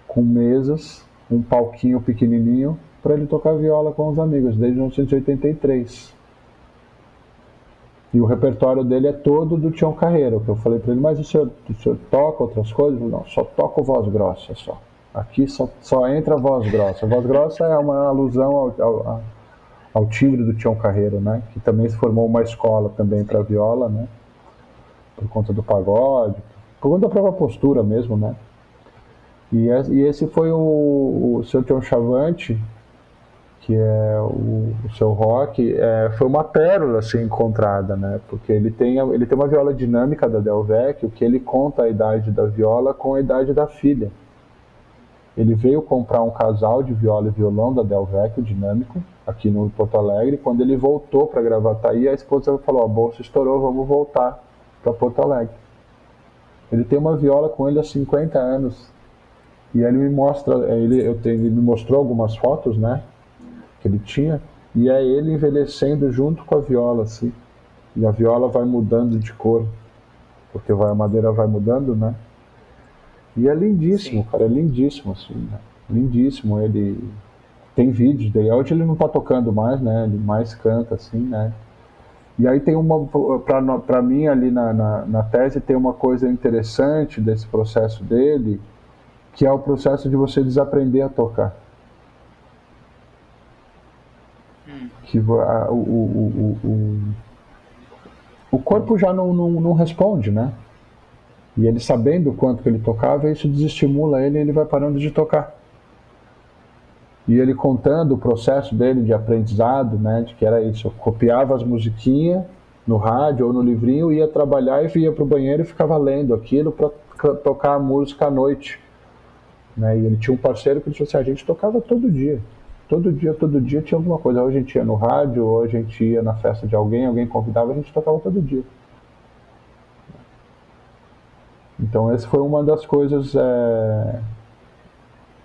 com mesas, um palquinho pequenininho, para ele tocar viola com os amigos, desde 1983. E o repertório dele é todo do Tião Carreiro, que eu falei para ele, mas o senhor, o senhor toca outras coisas? Não, só toco voz grossa só. Aqui só, só entra voz grossa. Voz grossa é uma alusão ao, ao, ao timbre do Tião Carreiro, né? Que também se formou uma escola também para viola, né? Por conta do pagode, por conta da própria postura mesmo, né? E, e esse foi o, o seu Tião Chavante, que é o, o seu rock, é, foi uma pérola assim, encontrada, né? Porque ele tem, ele tem uma viola dinâmica da Del Vecchio, que ele conta a idade da viola com a idade da filha. Ele veio comprar um casal de viola e violão da Del Vecchio, dinâmico, aqui no Porto Alegre. Quando ele voltou para Gravataí, a esposa falou: a bolsa estourou, vamos voltar para Porto Alegre. Ele tem uma viola com ele há 50 anos. E ele me mostra, ele, eu tenho, ele me mostrou algumas fotos, né? Que ele tinha. E é ele envelhecendo junto com a viola, assim. E a viola vai mudando de cor, porque vai, a madeira vai mudando, né? E é lindíssimo, Sim. cara, é lindíssimo, assim, né? Lindíssimo. Ele tem vídeos dele. Hoje ele não tá tocando mais, né? Ele mais canta, assim, né? E aí tem uma, para mim ali na, na, na, tese, tem uma coisa interessante desse processo dele, que é o processo de você desaprender a tocar. Hum. Que a, o, o, o, o, corpo já não, não, não responde, né? E ele sabendo o quanto que ele tocava, isso desestimula ele e ele vai parando de tocar. E ele contando o processo dele de aprendizado, né, de que era isso, eu copiava as musiquinhas no rádio ou no livrinho, ia trabalhar e ia para o banheiro e ficava lendo aquilo para tocar a música à noite. Né? E ele tinha um parceiro que disse assim, a gente tocava todo dia. Todo dia, todo dia tinha alguma coisa. Ou a gente ia no rádio, ou a gente ia na festa de alguém, alguém convidava, a gente tocava todo dia. Então, essa foi uma das coisas é,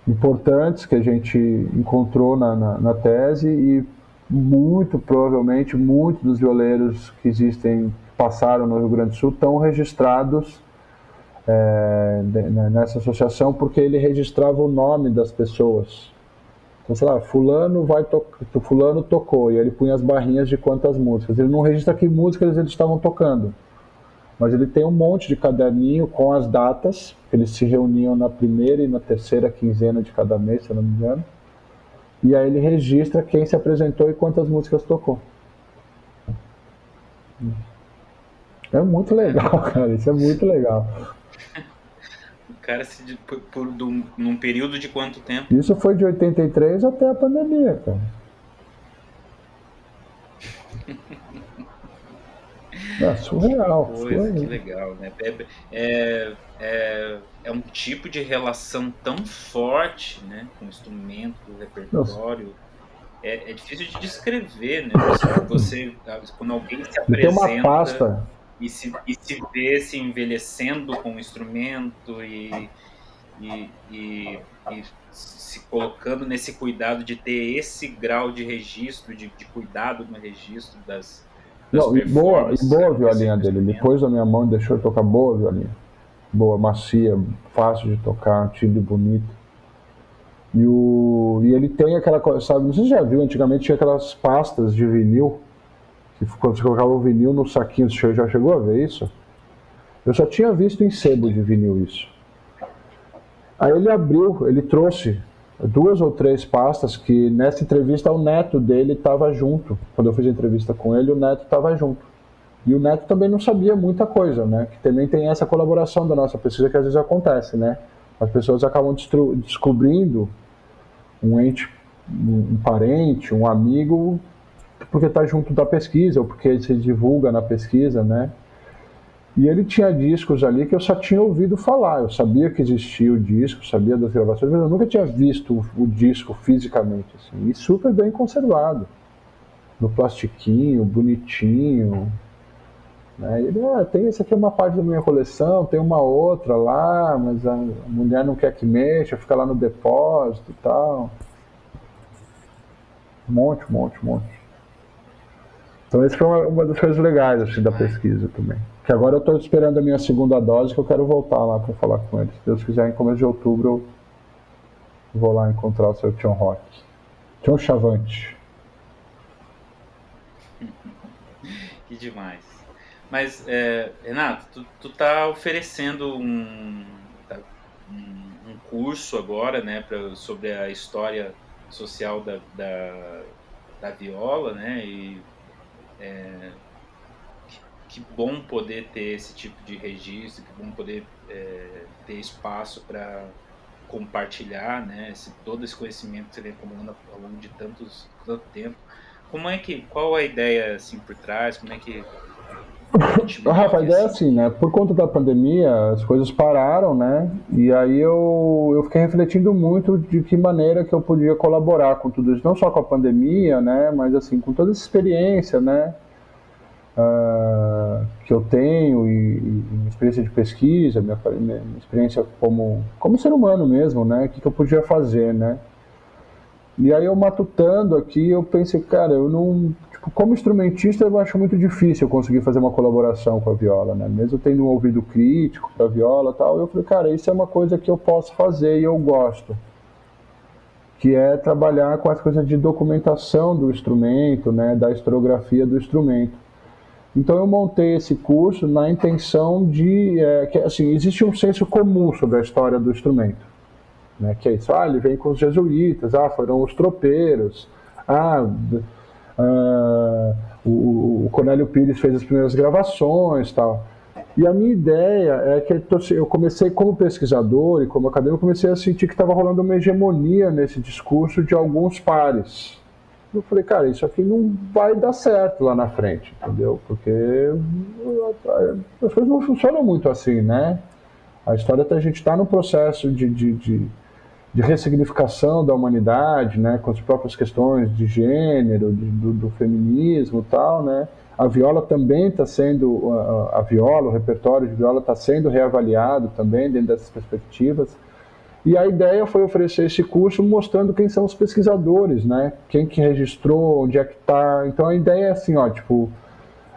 importantes que a gente encontrou na, na, na, tese e muito provavelmente muitos dos violeiros que existem passaram no Rio Grande do Sul estão registrados é, né, nessa associação porque ele registrava o nome das pessoas. Então, sei lá, fulano vai fulano tocou e ele punha as barrinhas de quantas músicas. Ele não registra que músicas eles estavam tocando mas ele tem um monte de caderninho com as datas, eles se reuniam na primeira e na terceira quinzena de cada mês, se eu não me engano. E aí ele registra quem se apresentou e quantas músicas tocou. É muito legal, cara. Isso é muito legal. Cara se por, por num período de quanto tempo? Isso foi de 83 até a pandemia, cara. É surreal. Coisa, surreal. que legal, né? É, é, é, é, um tipo de relação tão forte, né? Com o instrumento, com o repertório. É, é, difícil de descrever, né? Você, quando alguém se apresenta Tem uma pasta. E, se, e se vê se envelhecendo com o instrumento e, e, e, e se colocando nesse cuidado de ter esse grau de registro, de, de cuidado no registro das, não, e boa, e boa a violinha dele. Ele pôs na minha mão e deixou eu tocar boa violinha. Boa, macia, fácil de tocar, timbre bonito. E, o, e ele tem aquela coisa, sabe, não sei se você já viu, antigamente tinha aquelas pastas de vinil, que quando você colocava o vinil no saquinho, você já chegou a ver isso? Eu só tinha visto em sebo de vinil isso. Aí ele abriu, ele trouxe duas ou três pastas que nessa entrevista o neto dele estava junto. Quando eu fiz a entrevista com ele, o neto estava junto. E o neto também não sabia muita coisa, né? Que também tem essa colaboração da nossa pesquisa que às vezes acontece, né? As pessoas acabam descobrindo um ente, um parente, um amigo, porque está junto da pesquisa ou porque se divulga na pesquisa, né? E ele tinha discos ali que eu só tinha ouvido falar. Eu sabia que existia o disco, sabia das gravações, mas eu nunca tinha visto o, disco fisicamente. Assim, e super bem conservado. No plastiquinho, bonitinho. Né? Ele, ah, tem esse aqui é uma parte da minha coleção, tem uma outra lá, mas a mulher não quer que mexa, fica lá no depósito e tal. Um monte, um monte, um monte. Então, isso foi uma, uma das coisas legais assim, da pesquisa também. Que agora eu estou esperando a minha segunda dose, que eu quero voltar lá para falar com eles. Se Deus quiser, em começo de outubro eu vou lá encontrar o seu Tião Rock. Tião Chavante. que demais. Mas, é, Renato, tu, tu tá oferecendo um, um, um, curso agora, né, pra, sobre a história social da, da, da viola, né, e é, que bom poder ter esse tipo de registro, que bom poder é, ter espaço para compartilhar, né, esse, todo esse conhecimento que você vem acumulando ao longo de tantos, tanto tempo. Como é que, qual a ideia assim por trás? Como é que A ideia é assim, né? Por conta da pandemia, as coisas pararam, né? E aí eu, eu fiquei refletindo muito de que maneira que eu podia colaborar com tudo isso, não só com a pandemia, né? Mas assim, com toda essa experiência, né? uh, que eu tenho e, e, minha experiência de pesquisa, minha, minha, experiência como, como ser humano mesmo, né? O que, que eu podia fazer, né? E aí eu matutando aqui, eu pensei, cara, eu não... Tipo, como instrumentista, eu acho muito difícil conseguir fazer uma colaboração com a viola, né? Mesmo tendo um ouvido crítico para a viola tal, eu falei, cara, isso é uma coisa que eu posso fazer e eu gosto que é trabalhar com as coisas de documentação do instrumento, né, da historiografia do instrumento. Então eu montei esse curso na intenção de é, que assim existe um senso comum sobre a história do instrumento, né? Que é isso, ah, ele vem com os jesuítas, ah, foram os tropeiros, ah, ah o, o Cornélio Pires fez as primeiras gravações, tal. E a minha ideia é que eu comecei como pesquisador e como acadêmico, comecei a sentir que estava rolando uma hegemonia nesse discurso de alguns pares, eu falei, cara, isso aqui não vai dar certo lá na frente, entendeu? Porque as coisas não funcionam muito assim, né? A história tá, a gente está no processo de, de, de, de, ressignificação da humanidade, né? Com as próprias questões de gênero, de, do, do, feminismo tal, né? A viola também está sendo, a, a viola, o repertório de viola está sendo reavaliado também dentro dessas perspectivas. E a ideia foi oferecer esse curso mostrando quem são os pesquisadores, né? Quem que registrou, onde é que está. Então a ideia é assim, ó, tipo,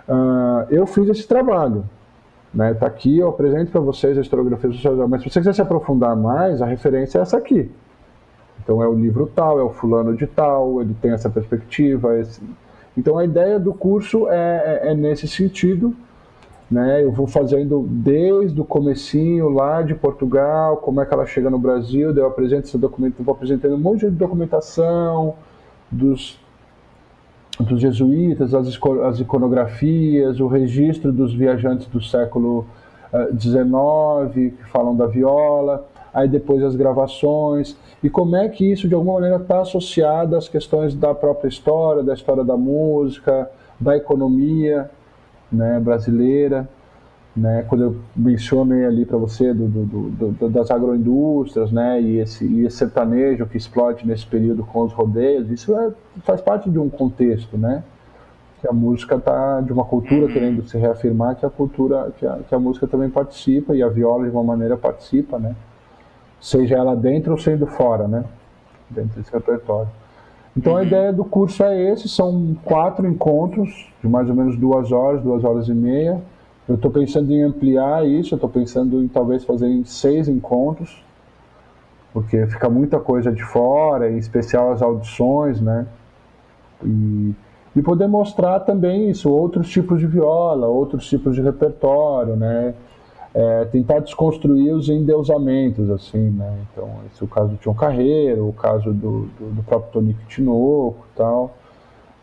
uh, eu fiz esse trabalho, né? Tá aqui, eu apresento para vocês a historiografia social, mas se você quiser se aprofundar mais, a referência é essa aqui. Então é o livro tal, é o fulano de tal, ele tem essa perspectiva. Esse... Então a ideia do curso é, é, é nesse sentido né? Eu vou fazendo desde o comecinho lá de Portugal, como é que ela chega no Brasil, daí eu apresento esse documento, vou apresentando um monte de documentação dos dos jesuítas, as, as iconografias, o registro dos viajantes do século XIX uh, que falam da viola, aí depois as gravações. E como é que isso de alguma maneira está associado às questões da própria história, da história da música, da economia, né, brasileira, né, quando eu mencionei ali para você do, do, do, das agroindústrias, né, e esse, e esse sertanejo que explode nesse período com os rodeios, isso é, faz parte de um contexto, né, que a música está de uma cultura uhum. querendo se reafirmar que a cultura, que a, que a música também participa e a viola de uma maneira participa, né, seja ela dentro ou sendo fora, né, dentro desse repertório. Então a ideia do curso é esse, são quatro encontros de mais ou menos duas horas, duas horas e meia. Eu estou pensando em ampliar isso, estou pensando em talvez fazer em seis encontros, porque fica muita coisa de fora, em especial as audições, né? E, e poder mostrar também isso, outros tipos de viola, outros tipos de repertório, né? É, tentar desconstruir os endeusamentos, assim, né? Então, esse é o caso do Tião Carreiro, o caso do, do, do próprio Tonico Tinoco e tal.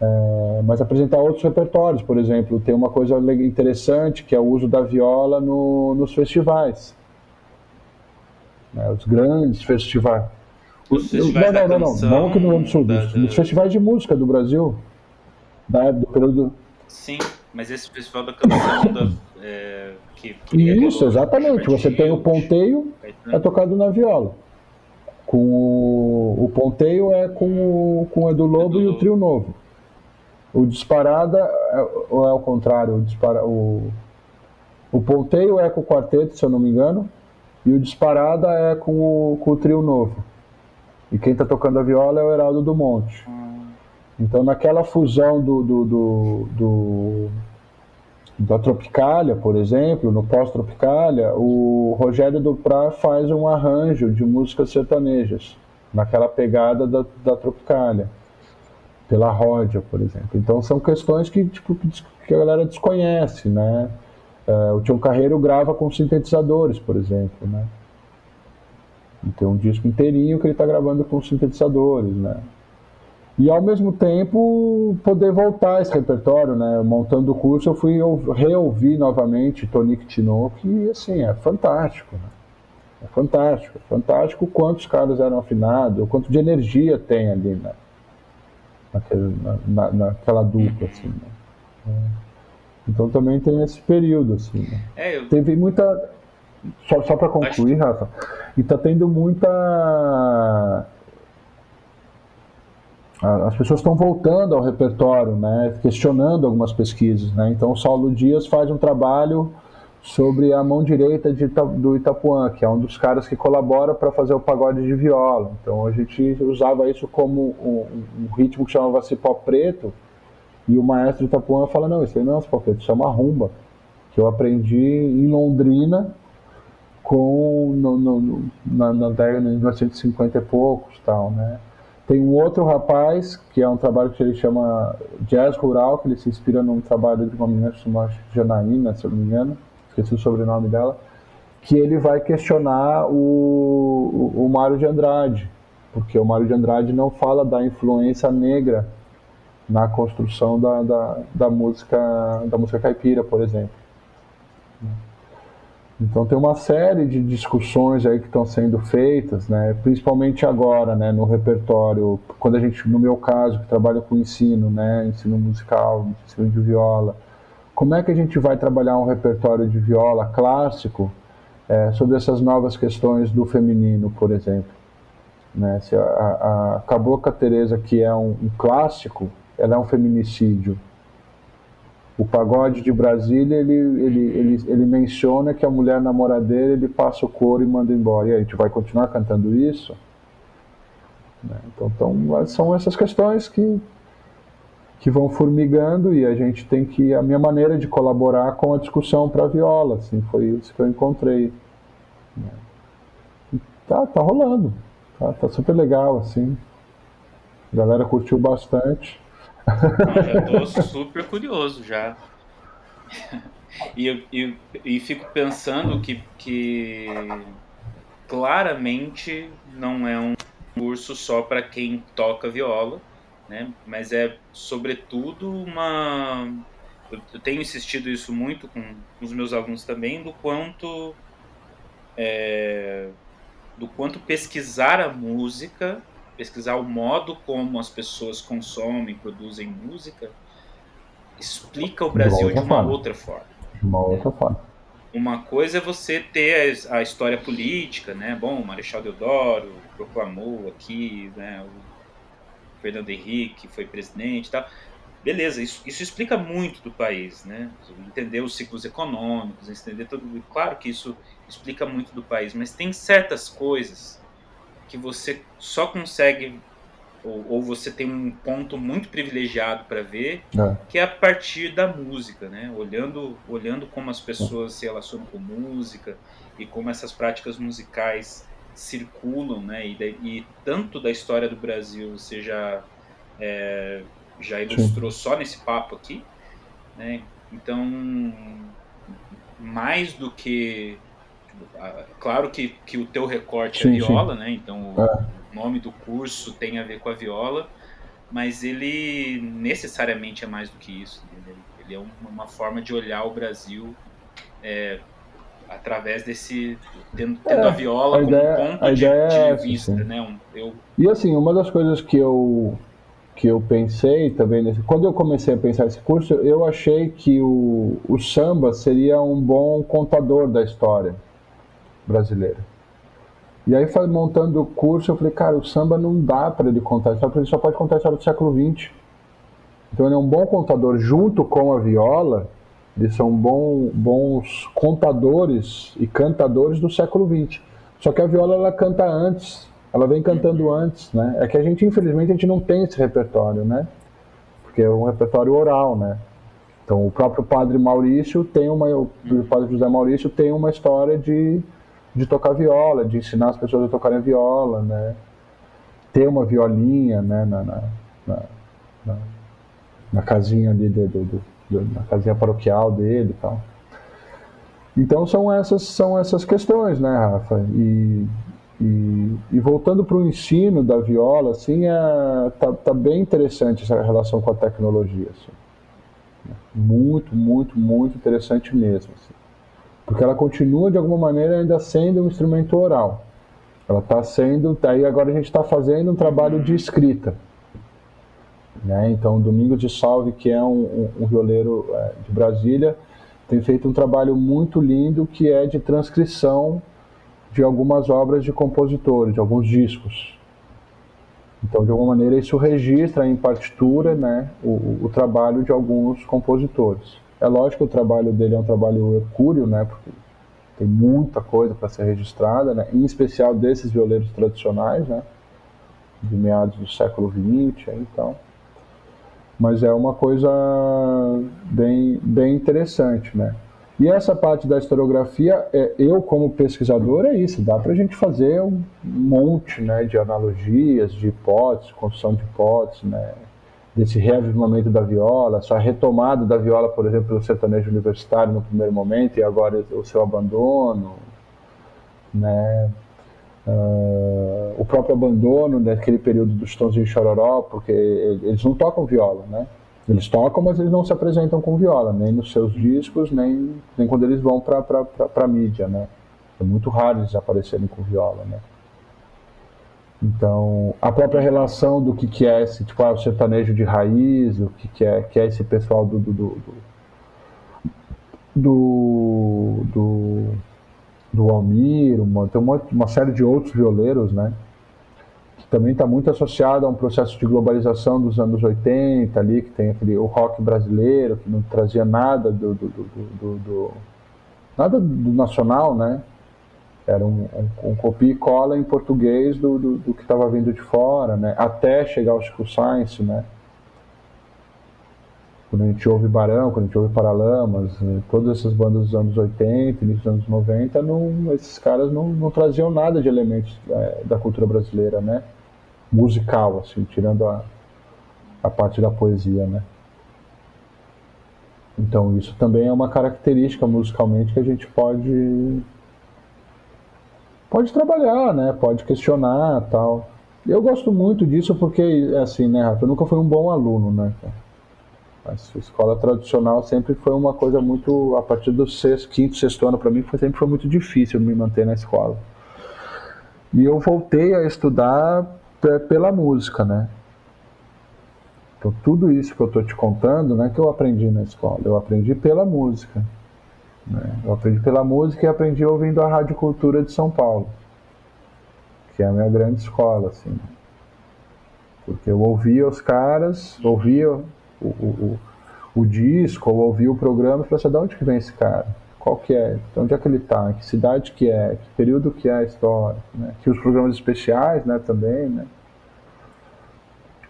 É, mas apresentar outros repertórios, por exemplo, tem uma coisa interessante que é o uso da viola no, nos festivais. Né, os grandes festivais. Os festivais não, não, não, não, não, que no Rio Sul, da, da... festivais de música do Brasil, da do período. Sim, mas esse festival da canção da, é, que, que Isso, exatamente. Você tem o ponteio, é tocado na viola. Com o, o ponteio é com o, com o Edu Lobo Edu e o Trio Novo. O disparada, é, ou é o contrário, o, dispara, o, o ponteio é com o quarteto, se eu não me engano, e o disparada é com o, com o trio novo. E quem está tocando a viola é o Heraldo do Monte. Então, naquela fusão do, do, do, do da Tropicália, por exemplo, no pós-Tropicália, o Rogério Duprá faz um arranjo de músicas sertanejas, naquela pegada da, da Tropicália pela Ródia, por exemplo. Então são questões que, tipo, que a galera desconhece, né? É, o Tião Carreiro grava com sintetizadores, por exemplo, né? Tem um disco inteirinho que ele está gravando com sintetizadores, né? E ao mesmo tempo poder voltar esse repertório, né? Montando o curso, eu fui reouvir novamente Tonic Tinoco e assim, é fantástico, né? É fantástico, é fantástico quantos caras eram afinados, o quanto de energia tem ali, né? Naquele, na, naquela dupla, assim, né? Então também tem esse período, assim. Né? É, eu... Teve muita. Só, só para concluir, Acho... Rafa, e tá tendo muita. As pessoas estão voltando ao repertório, né? questionando algumas pesquisas. Né? Então, o Saulo Dias faz um trabalho sobre a mão direita de, do Itapuã, que é um dos caras que colabora para fazer o pagode de viola. Então a gente usava isso como um, um ritmo que chamava-se pó preto, e o maestro Itapuã fala, não, isso aí não é pó preto, isso é uma rumba, que eu aprendi em Londrina com no, no, na, na década de 1950 e poucos tal, né? Tem um outro rapaz, que é um trabalho que ele chama Jazz Rural, que ele se inspira num trabalho de uma menina chamada Janaína, se eu não me engano, esqueci o sobrenome dela, que ele vai questionar o, o, o Mário de Andrade, porque o Mário de Andrade não fala da influência negra na construção da, da, da música da música caipira, por exemplo. Então tem uma série de discussões aí que estão sendo feitas, né, principalmente agora, né, no repertório, quando a gente, no meu caso, que trabalho com ensino, né, ensino musical, ensino de viola, como é que a gente vai trabalhar um repertório de viola clássico é, sobre essas novas questões do feminino, por exemplo? Né? Se a, a, Cabocla Teresa, que é um, um, clássico, ela é um feminicídio. O pagode de Brasília, ele, ele, ele, ele menciona que a mulher namoradeira, ele passa o couro e manda embora. E aí, a gente vai continuar cantando isso? Né? Então, então, são essas questões que que vão formigando e a gente tem que a minha maneira de colaborar com a discussão para viola, assim, foi isso que eu encontrei. Né. E tá, tá rolando, tá, tá super legal, assim. A galera curtiu bastante. Já tô super curioso já. E, e, e fico pensando que, que claramente não é um curso só para quem toca viola né? Mas é sobretudo uma eu tenho insistido isso muito com os meus alunos também do quanto é, do quanto pesquisar a música, pesquisar o modo como as pessoas consomem, produzem música, explica o Brasil de uma outra forma. De uma outra forma. Uma coisa é você ter a, história política, né? Bom, o Marechal Deodoro proclamou aqui, né? O Fernando Henrique foi presidente e tal. Beleza, isso, isso explica muito do país, né? Entender os ciclos econômicos, entender tudo. Claro que isso explica muito do país, mas tem certas coisas que você só consegue ou, ou você tem um ponto muito privilegiado para ver, é. que é a partir da música, né? Olhando, olhando como as pessoas se relacionam com música e como essas práticas musicais circulam, né? E, e tanto da história do Brasil você já, é, já ilustrou Sim. só nesse papo aqui, né? Então, mais do que claro que, que o teu recorte sim, é viola, sim. né? Então o, é. nome do curso tem a ver com a viola, mas ele necessariamente é mais do que isso. Ele, ele é uma, uma, forma de olhar o Brasil é, através desse tendo, tendo é, a viola a como ideia, ponto de, de é vista, né? Um, eu... E assim, uma das coisas que eu que eu pensei também nesse, quando eu comecei a pensar esse curso, eu achei que o, o samba seria um bom contador da história brasileira. E aí, montando o curso, eu falei, cara, o samba não dá para ele contar a história, porque ele só pode contar a história do século XX. Então, ele é um bom contador, junto com a viola, eles são bom, bons contadores e cantadores do século XX. Só que a viola, ela canta antes, ela vem cantando antes, né? É que a gente, infelizmente, a gente não tem esse repertório, né? Porque é um repertório oral, né? Então, o próprio Padre Maurício tem uma, o Padre José Maurício tem uma história de de tocar viola, de ensinar as pessoas a tocarem viola, né? Ter uma violinha, né? Na, na, na, na, casinha ali, de, de, na casinha paroquial dele e tal. Então são essas, são essas questões, né, Rafa? E, e, e voltando para o ensino da viola, assim, é, tá, tá, bem interessante essa relação com a tecnologia. Assim. Muito, muito, muito interessante mesmo. Assim porque ela continua de alguma maneira ainda sendo um instrumento oral. Ela está sendo, aí agora a gente está fazendo um trabalho de escrita. Né? Então, Domingos de Salve, que é um, um, um violeiro é, de Brasília, tem feito um trabalho muito lindo que é de transcrição de algumas obras de compositores, de alguns discos. Então, de alguma maneira, isso registra em partitura né, o, o trabalho de alguns compositores. É lógico que o trabalho dele é um trabalho hercúleo, né? Porque tem muita coisa para ser registrada, né? Em especial desses violeiros tradicionais, né? De meados do século XX, então. Mas é uma coisa bem, bem interessante, né? E essa parte da historiografia, é, eu como pesquisador, é isso. Dá para a gente fazer um monte né, de analogias, de hipóteses, construção de hipóteses, né? desse reavivamento da viola, essa retomada da viola, por exemplo, pelo sertanejo universitário no primeiro momento e agora o seu abandono, né? Uh, o próprio abandono daquele período dos tons de chororó, porque eles não tocam viola, né? Eles tocam, mas eles não se apresentam com viola, nem nos seus discos, nem, nem quando eles vão para a mídia, né? É muito raro eles aparecerem com viola, né? Então, a própria relação do que, que é esse, tipo, ah, o sertanejo de raiz, o que, que, é, que é esse pessoal do do, do, do, do, do Almir, uma, tem uma, uma série de outros violeiros, né? Que também está muito associado a um processo de globalização dos anos 80 ali, que tem aquele, o rock brasileiro, que não trazia nada do, do, do, do, nada do nacional, né? Era um, um, um copia e cola em português do, do, do que estava vindo de fora, né? Até chegar ao Chico Science, né? Quando a gente ouve Barão, quando a gente ouve Paralamas, né? todas essas bandas dos anos 80, início dos anos 90, não, esses caras não, não traziam nada de elementos é, da cultura brasileira, né? Musical, assim, tirando a, a parte da poesia, né? Então isso também é uma característica musicalmente que a gente pode pode trabalhar, né? Pode questionar tal. Eu gosto muito disso porque, assim, né, Rafa, eu nunca fui um bom aluno, né? Mas a escola tradicional sempre foi uma coisa muito, a partir do sexto, quinto, sexto ano, para mim foi, sempre foi muito difícil me manter na escola. E eu voltei a estudar pela música, né? Então tudo isso que eu estou te contando, né, que eu aprendi na escola, eu aprendi pela música. Né? Eu aprendi pela música e aprendi ouvindo a Rádio Cultura de São Paulo, que é a minha grande escola, assim. Porque eu ouvia os caras, ouvia o, o, o, disco, ou ouvia o programa e falava assim, de onde que vem esse cara? Qual que é? De onde é que ele está? Que cidade que é? Que período que é a história? Né? Que os programas especiais, né, também, né?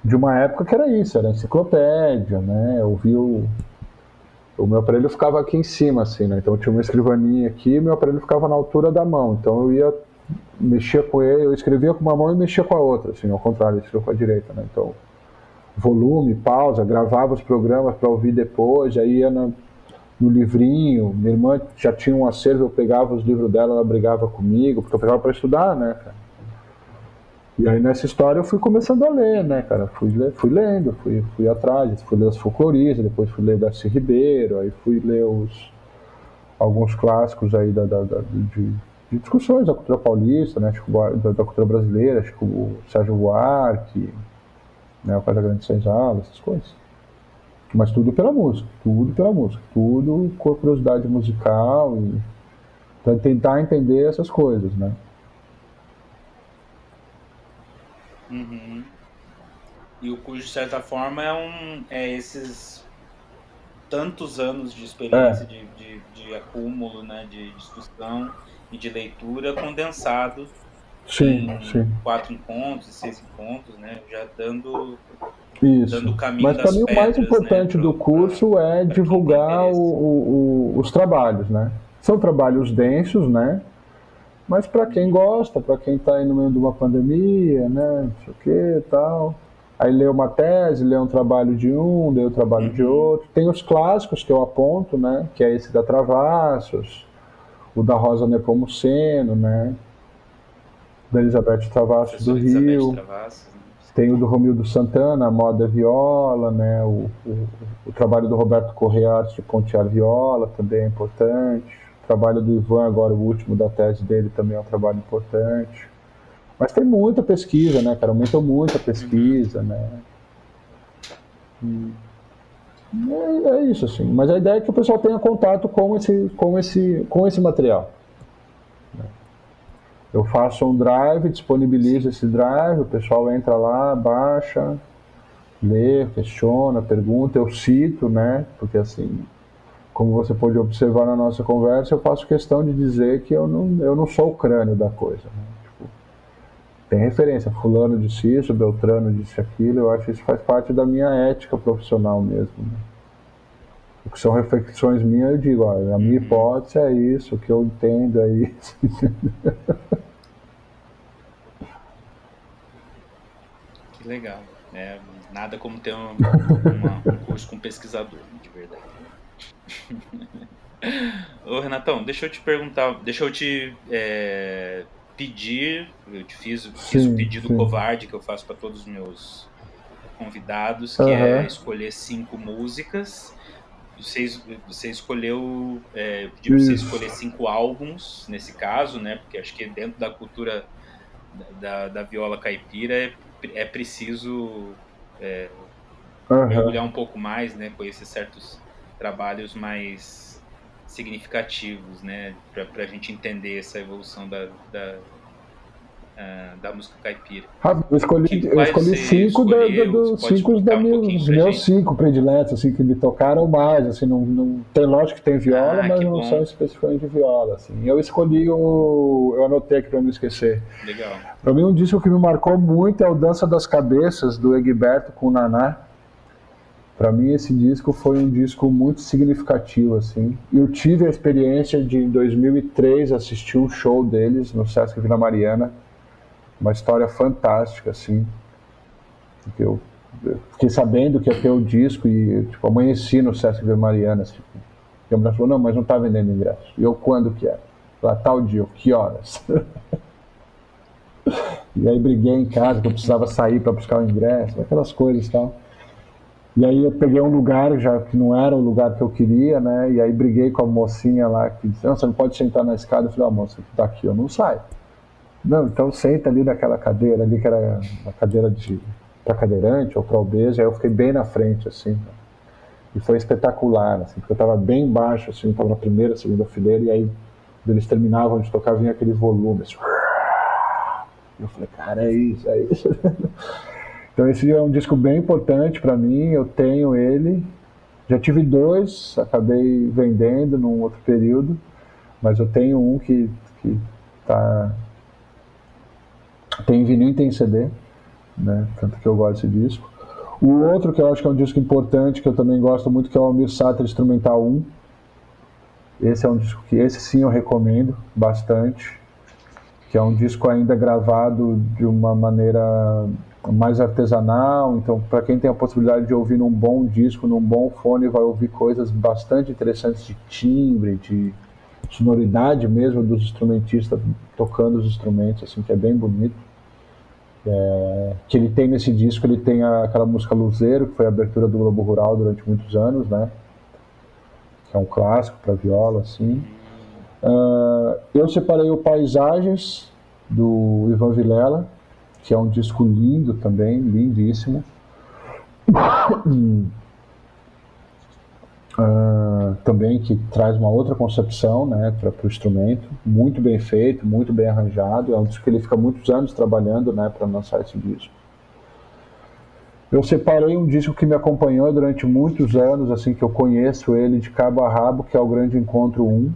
De uma época que era isso, era enciclopédia, né? Eu ouvia o, o meu aparelho ficava aqui em cima, assim, né? Então eu tinha uma escrivaninha aqui e meu aparelho ficava na altura da mão. Então eu ia mexia com ele, eu escrevia com uma mão e mexia com a outra, assim, ao contrário, escrevia com a direita, né? Então, volume, pausa, gravava os programas para ouvir depois, aí ia no livrinho, minha irmã já tinha um acervo, eu pegava os livros dela, ela brigava comigo, porque eu pegava para estudar, né, cara? E aí nessa história eu fui começando a ler, né, cara? Fui, fui lendo, fui, fui atrás, fui ler as folcloristas, depois fui ler Darcy Ribeiro, aí fui ler os, alguns clássicos aí da, da, da de, de, discussões da cultura paulista, né, tipo, da, da, cultura brasileira, tipo o Sérgio Buarque, né, o Casa Grande Senzala, essas coisas. Mas tudo pela música, tudo pela música, tudo com curiosidade musical e para tentar entender essas coisas, né? Uhum. E o cujo, de certa forma, é, um, é esses tantos anos de experiência, é. de, de, de, acúmulo, né, de discussão e de leitura condensado sim, sim. quatro encontros, seis encontros, né, já dando, Isso. dando o caminho Mas para mim o mais importante né, do curso é divulgar o, o, os trabalhos, né? São trabalhos densos, né? Mas para quem gosta, para quem está aí no meio de uma pandemia, né, não sei o que tal. Aí lê uma tese, lê um trabalho de um, lê o trabalho de uhum. outro. Tem os clássicos que eu aponto, né, que é esse da Travassos, o da Rosa Nepomuceno, né, da Elizabeth Travassos do Rio. Travassos. Né? Tem o do Romildo Santana, a Moda Viola, né, o, o, o trabalho do Roberto Correia, Arte de Pontear Viola, também é importante. O trabalho do Ivan, agora o último da tese dele, também é um trabalho importante. Mas tem muita pesquisa, né, cara? Aumentou muito a pesquisa, né? É, é, isso, assim. Mas a ideia é que o pessoal tenha contato com esse, com esse, com esse material. Eu faço um drive, disponibilizo esse drive, o pessoal entra lá, baixa, lê, questiona, pergunta, eu cito, né? Porque assim, como você pode observar na nossa conversa, eu faço questão de dizer que eu não, eu não sou o crânio da coisa. Né? Tipo, tem referência, fulano disse isso, Beltrano disse aquilo, eu acho que isso faz parte da minha ética profissional mesmo. Né? O que são reflexões minhas, eu digo, olha, a minha uhum. hipótese é isso, o que eu entendo é isso. que legal. É, nada como ter uma, uma, um curso com pesquisador, de verdade. Ô Renatão, deixa eu te perguntar, deixa eu te é, pedir, eu te fiz, fiz sim, o pedido sim. covarde que eu faço para todos os meus convidados, que uhum. é escolher cinco músicas. Você, você escolheu, é, pedi para você escolher cinco álbuns, nesse caso, né? Porque acho que dentro da cultura da, da viola caipira é, é preciso é, uhum. mergulhar um pouco mais, né? Conhecer certos trabalhos mais significativos, né, para a gente entender essa evolução da, da, uh, da música caipira. Ah, eu escolhi, eu escolhi cinco, da, da, do, cinco da um meus, meus cinco prediletos, assim, que me tocaram mais, assim, não, não tem lógico que tem viola, ah, mas não bom. são especificamente de viola, assim. Eu escolhi o, eu anotei aqui para não esquecer. Legal. Para mim um disco que me marcou muito é o Dança das Cabeças do Egberto com o Naná para mim esse disco foi um disco muito significativo assim. Eu tive a experiência de em 2003 assistir um show deles no Sesc Vila Mariana, uma história fantástica assim. Eu, eu fiquei sabendo que ia ter o disco e tipo amanheci no Sesc Vila Mariana. Assim. E a mulher falou não, mas não tá vendendo ingresso. E eu quando que é? Lá tal dia, eu, que horas? e aí briguei em casa que eu precisava sair para buscar o ingresso, aquelas coisas e tal. E aí eu peguei um lugar já que não era o lugar que eu queria, né? E aí briguei com a mocinha lá que disse, não, você não pode sentar na escada. Eu falei, ó, oh, moça, tá aqui, eu não saio. Não, então senta ali naquela cadeira ali, que era uma cadeira de para cadeirante ou para obeso. Aí eu fiquei bem na frente, assim. E foi espetacular, assim, porque eu estava bem baixo, assim, estava na primeira, segunda fileira, e aí eles terminavam de tocar, vinha aquele volume, assim. Eu falei, cara, é isso, é isso. Então esse é um disco bem importante para mim, eu tenho ele. Já tive dois, acabei vendendo num outro período, mas eu tenho um que, que tá tem vinil e tem CD, né? Tanto que eu gosto desse disco. O outro que eu acho que é um disco importante, que eu também gosto muito, que é o Almir Sater Instrumental 1. Esse é um disco que esse sim eu recomendo bastante. que é um disco ainda gravado de uma maneira mais artesanal, então para quem tem a possibilidade de ouvir num bom disco, num bom fone, vai ouvir coisas bastante interessantes de timbre, de sonoridade mesmo dos instrumentistas tocando os instrumentos, assim, que é bem bonito. É, que ele tem nesse disco, ele tem a, aquela música Luzeiro, que foi a abertura do Globo Rural durante muitos anos, né? Que é um clássico para viola, assim. Uh, eu separei o Paisagens, do Ivan Vilela, que é um disco lindo também, lindíssimo. Uh, também que traz uma outra concepção né, para o instrumento, muito bem feito, muito bem arranjado. É um disco que ele fica muitos anos trabalhando né, para lançar esse disco. Eu separei um disco que me acompanhou durante muitos anos, assim que eu conheço ele de cabo a rabo, que é o Grande Encontro 1,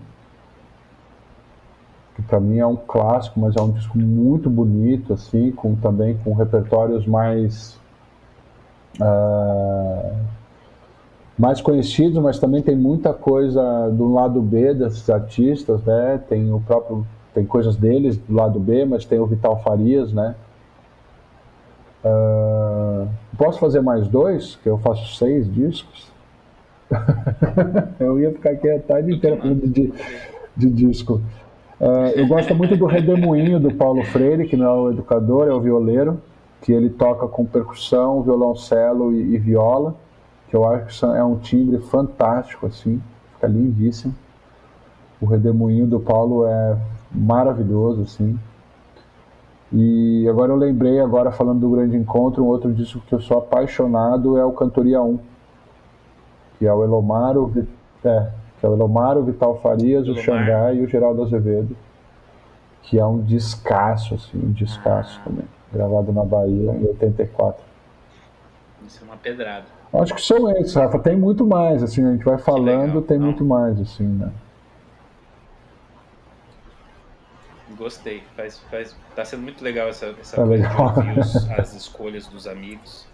que para mim é um clássico, mas é um disco muito bonito, assim, com também com repertórios mais uh, mais conhecidos, mas também tem muita coisa do lado B desses artistas, né? Tem o próprio tem coisas deles do lado B, mas tem o Vital Farias, né? Uh, posso fazer mais dois, que eu faço seis discos. eu ia ficar aqui a tarde inteira falando de, de disco. Uh, eu gosto muito do Redemoinho do Paulo Freire, que não é o educador, é o violeiro, que ele toca com percussão, violoncelo e, e viola, que eu acho que é um timbre fantástico, assim, fica lindíssimo. O Redemoinho do Paulo é maravilhoso, assim. E agora eu lembrei, agora falando do Grande Encontro, um outro disco que eu sou apaixonado é o Cantoria 1, que é o Elomaro, é, que é o Elomaro, o Vital Farias, Elomar. o Xangai e o Geraldo Azevedo, que é um descasso, assim, um descasso ah. também, gravado na Bahia em 84. Isso é uma pedrada. Acho que são esses, Rafa. Tem muito mais, assim, a gente vai falando, tem muito mais, assim, né? Gostei, faz, faz, tá sendo muito legal essa, essa tá coisa legal. os, as escolhas dos amigos.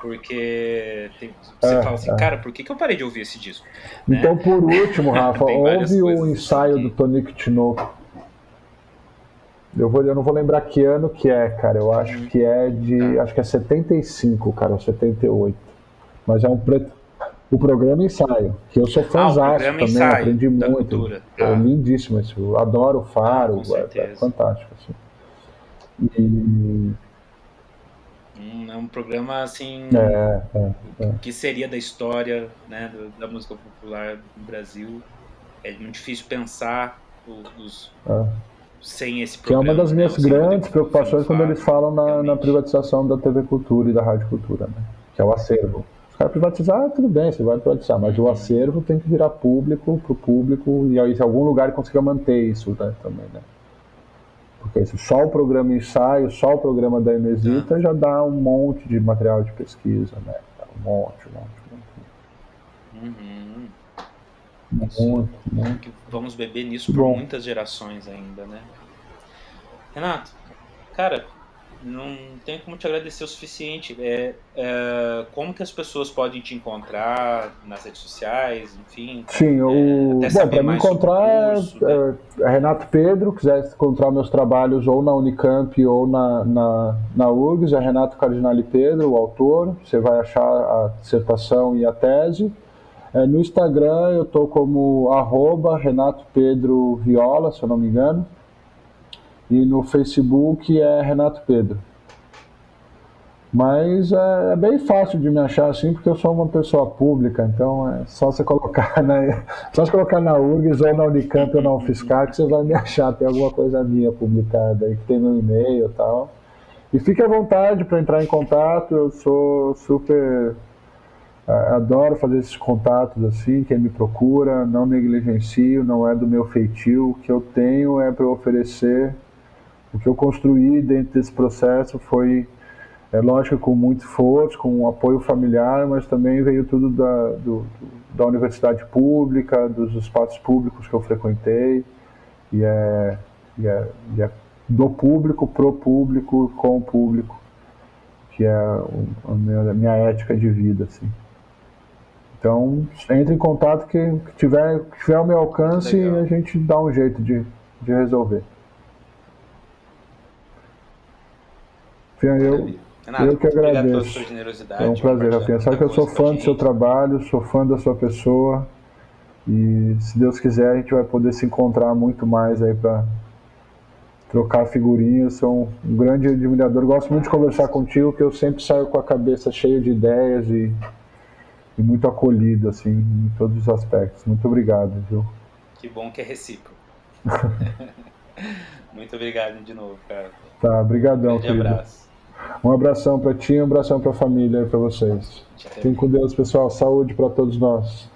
Porque tem, você é, fala assim, é. cara, por que, que eu parei de ouvir esse disco? Né? Então, né? por último, Rafa, ouve o ensaio aqui. do Tonico Tinoco. Eu, vou, eu não vou lembrar que ano que é, cara. Eu acho hum. que é de. Tá. Acho que é 75, cara, ou 78. Mas é um preto. O programa ensaio, que eu sou fãzão ah, também, ensaio, aprendi muito. Tá. É lindíssimo isso. Eu adoro o Faro, é, é, fantástico. Assim. E um, é um programa assim é, é, é. que seria da história né, da música popular no Brasil. É muito difícil pensar os, é. sem esse programa. Que é uma das minhas né, grandes preocupações quando eles falam na, na, privatização da TV Cultura e da Rádio Cultura, né? que é o acervo. Os caras privatizar, tudo bem, você vai privatizar, mas o acervo tem que virar público, para o público, e aí se algum lugar consiga manter isso né, também, né? Porque só o programa ensaio, só o programa da Inesita já dá um monte de material de pesquisa, né? Um monte, um monte, um monte. Uhum. Muito, muito. Vamos beber nisso por Bom. muitas gerações ainda, né? Renato, cara, não tenho como te agradecer o suficiente. É, é, como que as pessoas podem te encontrar nas redes sociais, enfim? Sim, o... É, Bom, para me encontrar curso, é, né? é, Renato Pedro, quiser encontrar meus trabalhos ou na Unicamp ou na, na, na URGS, é Renato Cardinale Pedro, o autor. Você vai achar a dissertação e a tese. É, no Instagram eu estou como arroba Renato Pedro Viola, se eu não me engano. E no Facebook é Renato Pedro. Mas é, é, bem fácil de me achar assim, porque eu sou uma pessoa pública, então é só você colocar na, só você colocar na URGS ou na Unicamp ou na UFSCar que você vai me achar, tem alguma coisa minha publicada aí, que tem meu e-mail e tal. E fique à vontade para entrar em contato, eu sou super. Adoro fazer esses contatos assim, quem me procura, não negligencio, não é do meu feitio, o que eu tenho é para oferecer o que eu construí dentro desse processo foi, é lógico, com muito esforço, com um apoio familiar, mas também veio tudo da, do, da universidade pública, dos espaços públicos que eu frequentei, e é, e é, e é do público, pro público, com o público, que é a minha, a minha ética de vida, assim. Então, entre em contato que, que tiver, que tiver ao meu alcance e a gente dá um jeito de, de resolver. Rafinha, eu, Renato, eu que agradeço. É um prazer, Rafinha. Sabe que eu sou fã do seu trabalho, sou fã da sua pessoa. E se Deus quiser, a gente vai poder se encontrar muito mais aí para trocar figurinhas. Sou um grande admirador. Gosto muito de conversar contigo, que eu sempre saio com a cabeça cheia de ideias e, e muito acolhido, assim, em todos os aspectos. Muito obrigado, viu? Que bom que é recíproco. muito obrigado de novo, cara. Tá, brigadão, um querido. abraço. Um abração para ti, um abração para a família e para vocês. Fiquem com Deus, pessoal. Saúde para todos nós.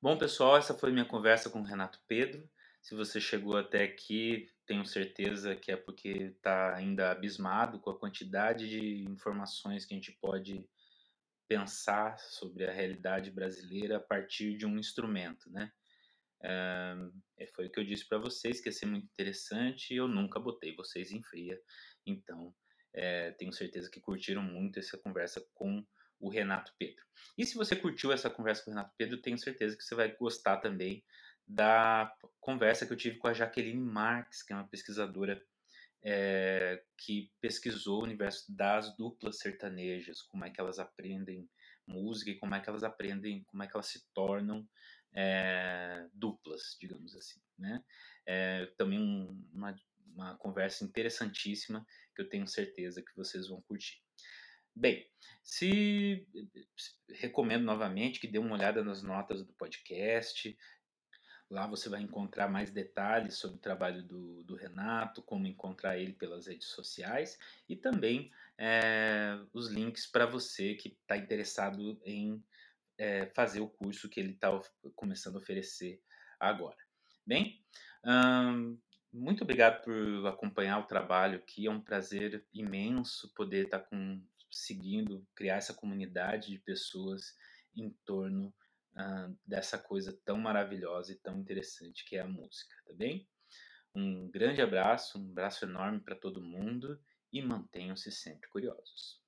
Bom, pessoal, essa foi minha conversa com o Renato Pedro. Se você chegou até aqui, tenho certeza que é porque está ainda abismado com a quantidade de informações que a gente pode pensar sobre a realidade brasileira a partir de um instrumento, né? É, foi o que eu disse para vocês, que ia ser muito interessante e eu nunca botei vocês em fria. Então, é, tenho certeza que curtiram muito essa conversa com o Renato Pedro. E se você curtiu essa conversa com o Renato Pedro, tenho certeza que você vai gostar também da conversa que eu tive com a Jaqueline Marques, que é uma pesquisadora é, que pesquisou o universo das duplas sertanejas, como é que elas aprendem música e como é que elas aprendem, como é que elas se tornam é, duplas, digamos assim, né? É, também um, uma, uma conversa interessantíssima que eu tenho certeza que vocês vão curtir. Bem, se recomendo novamente que dê uma olhada nas notas do podcast. Lá você vai encontrar mais detalhes sobre o trabalho do, do Renato, como encontrar ele pelas redes sociais e também é, os links para você que está interessado em é, fazer o curso que ele está começando a oferecer agora. Bem, hum, muito obrigado por acompanhar o trabalho aqui. É um prazer imenso poder estar tá com seguindo criar essa comunidade de pessoas em torno uh, dessa coisa tão maravilhosa e tão interessante que é a música, tá bem? Um grande abraço, um abraço enorme para todo mundo e mantenham-se sempre curiosos.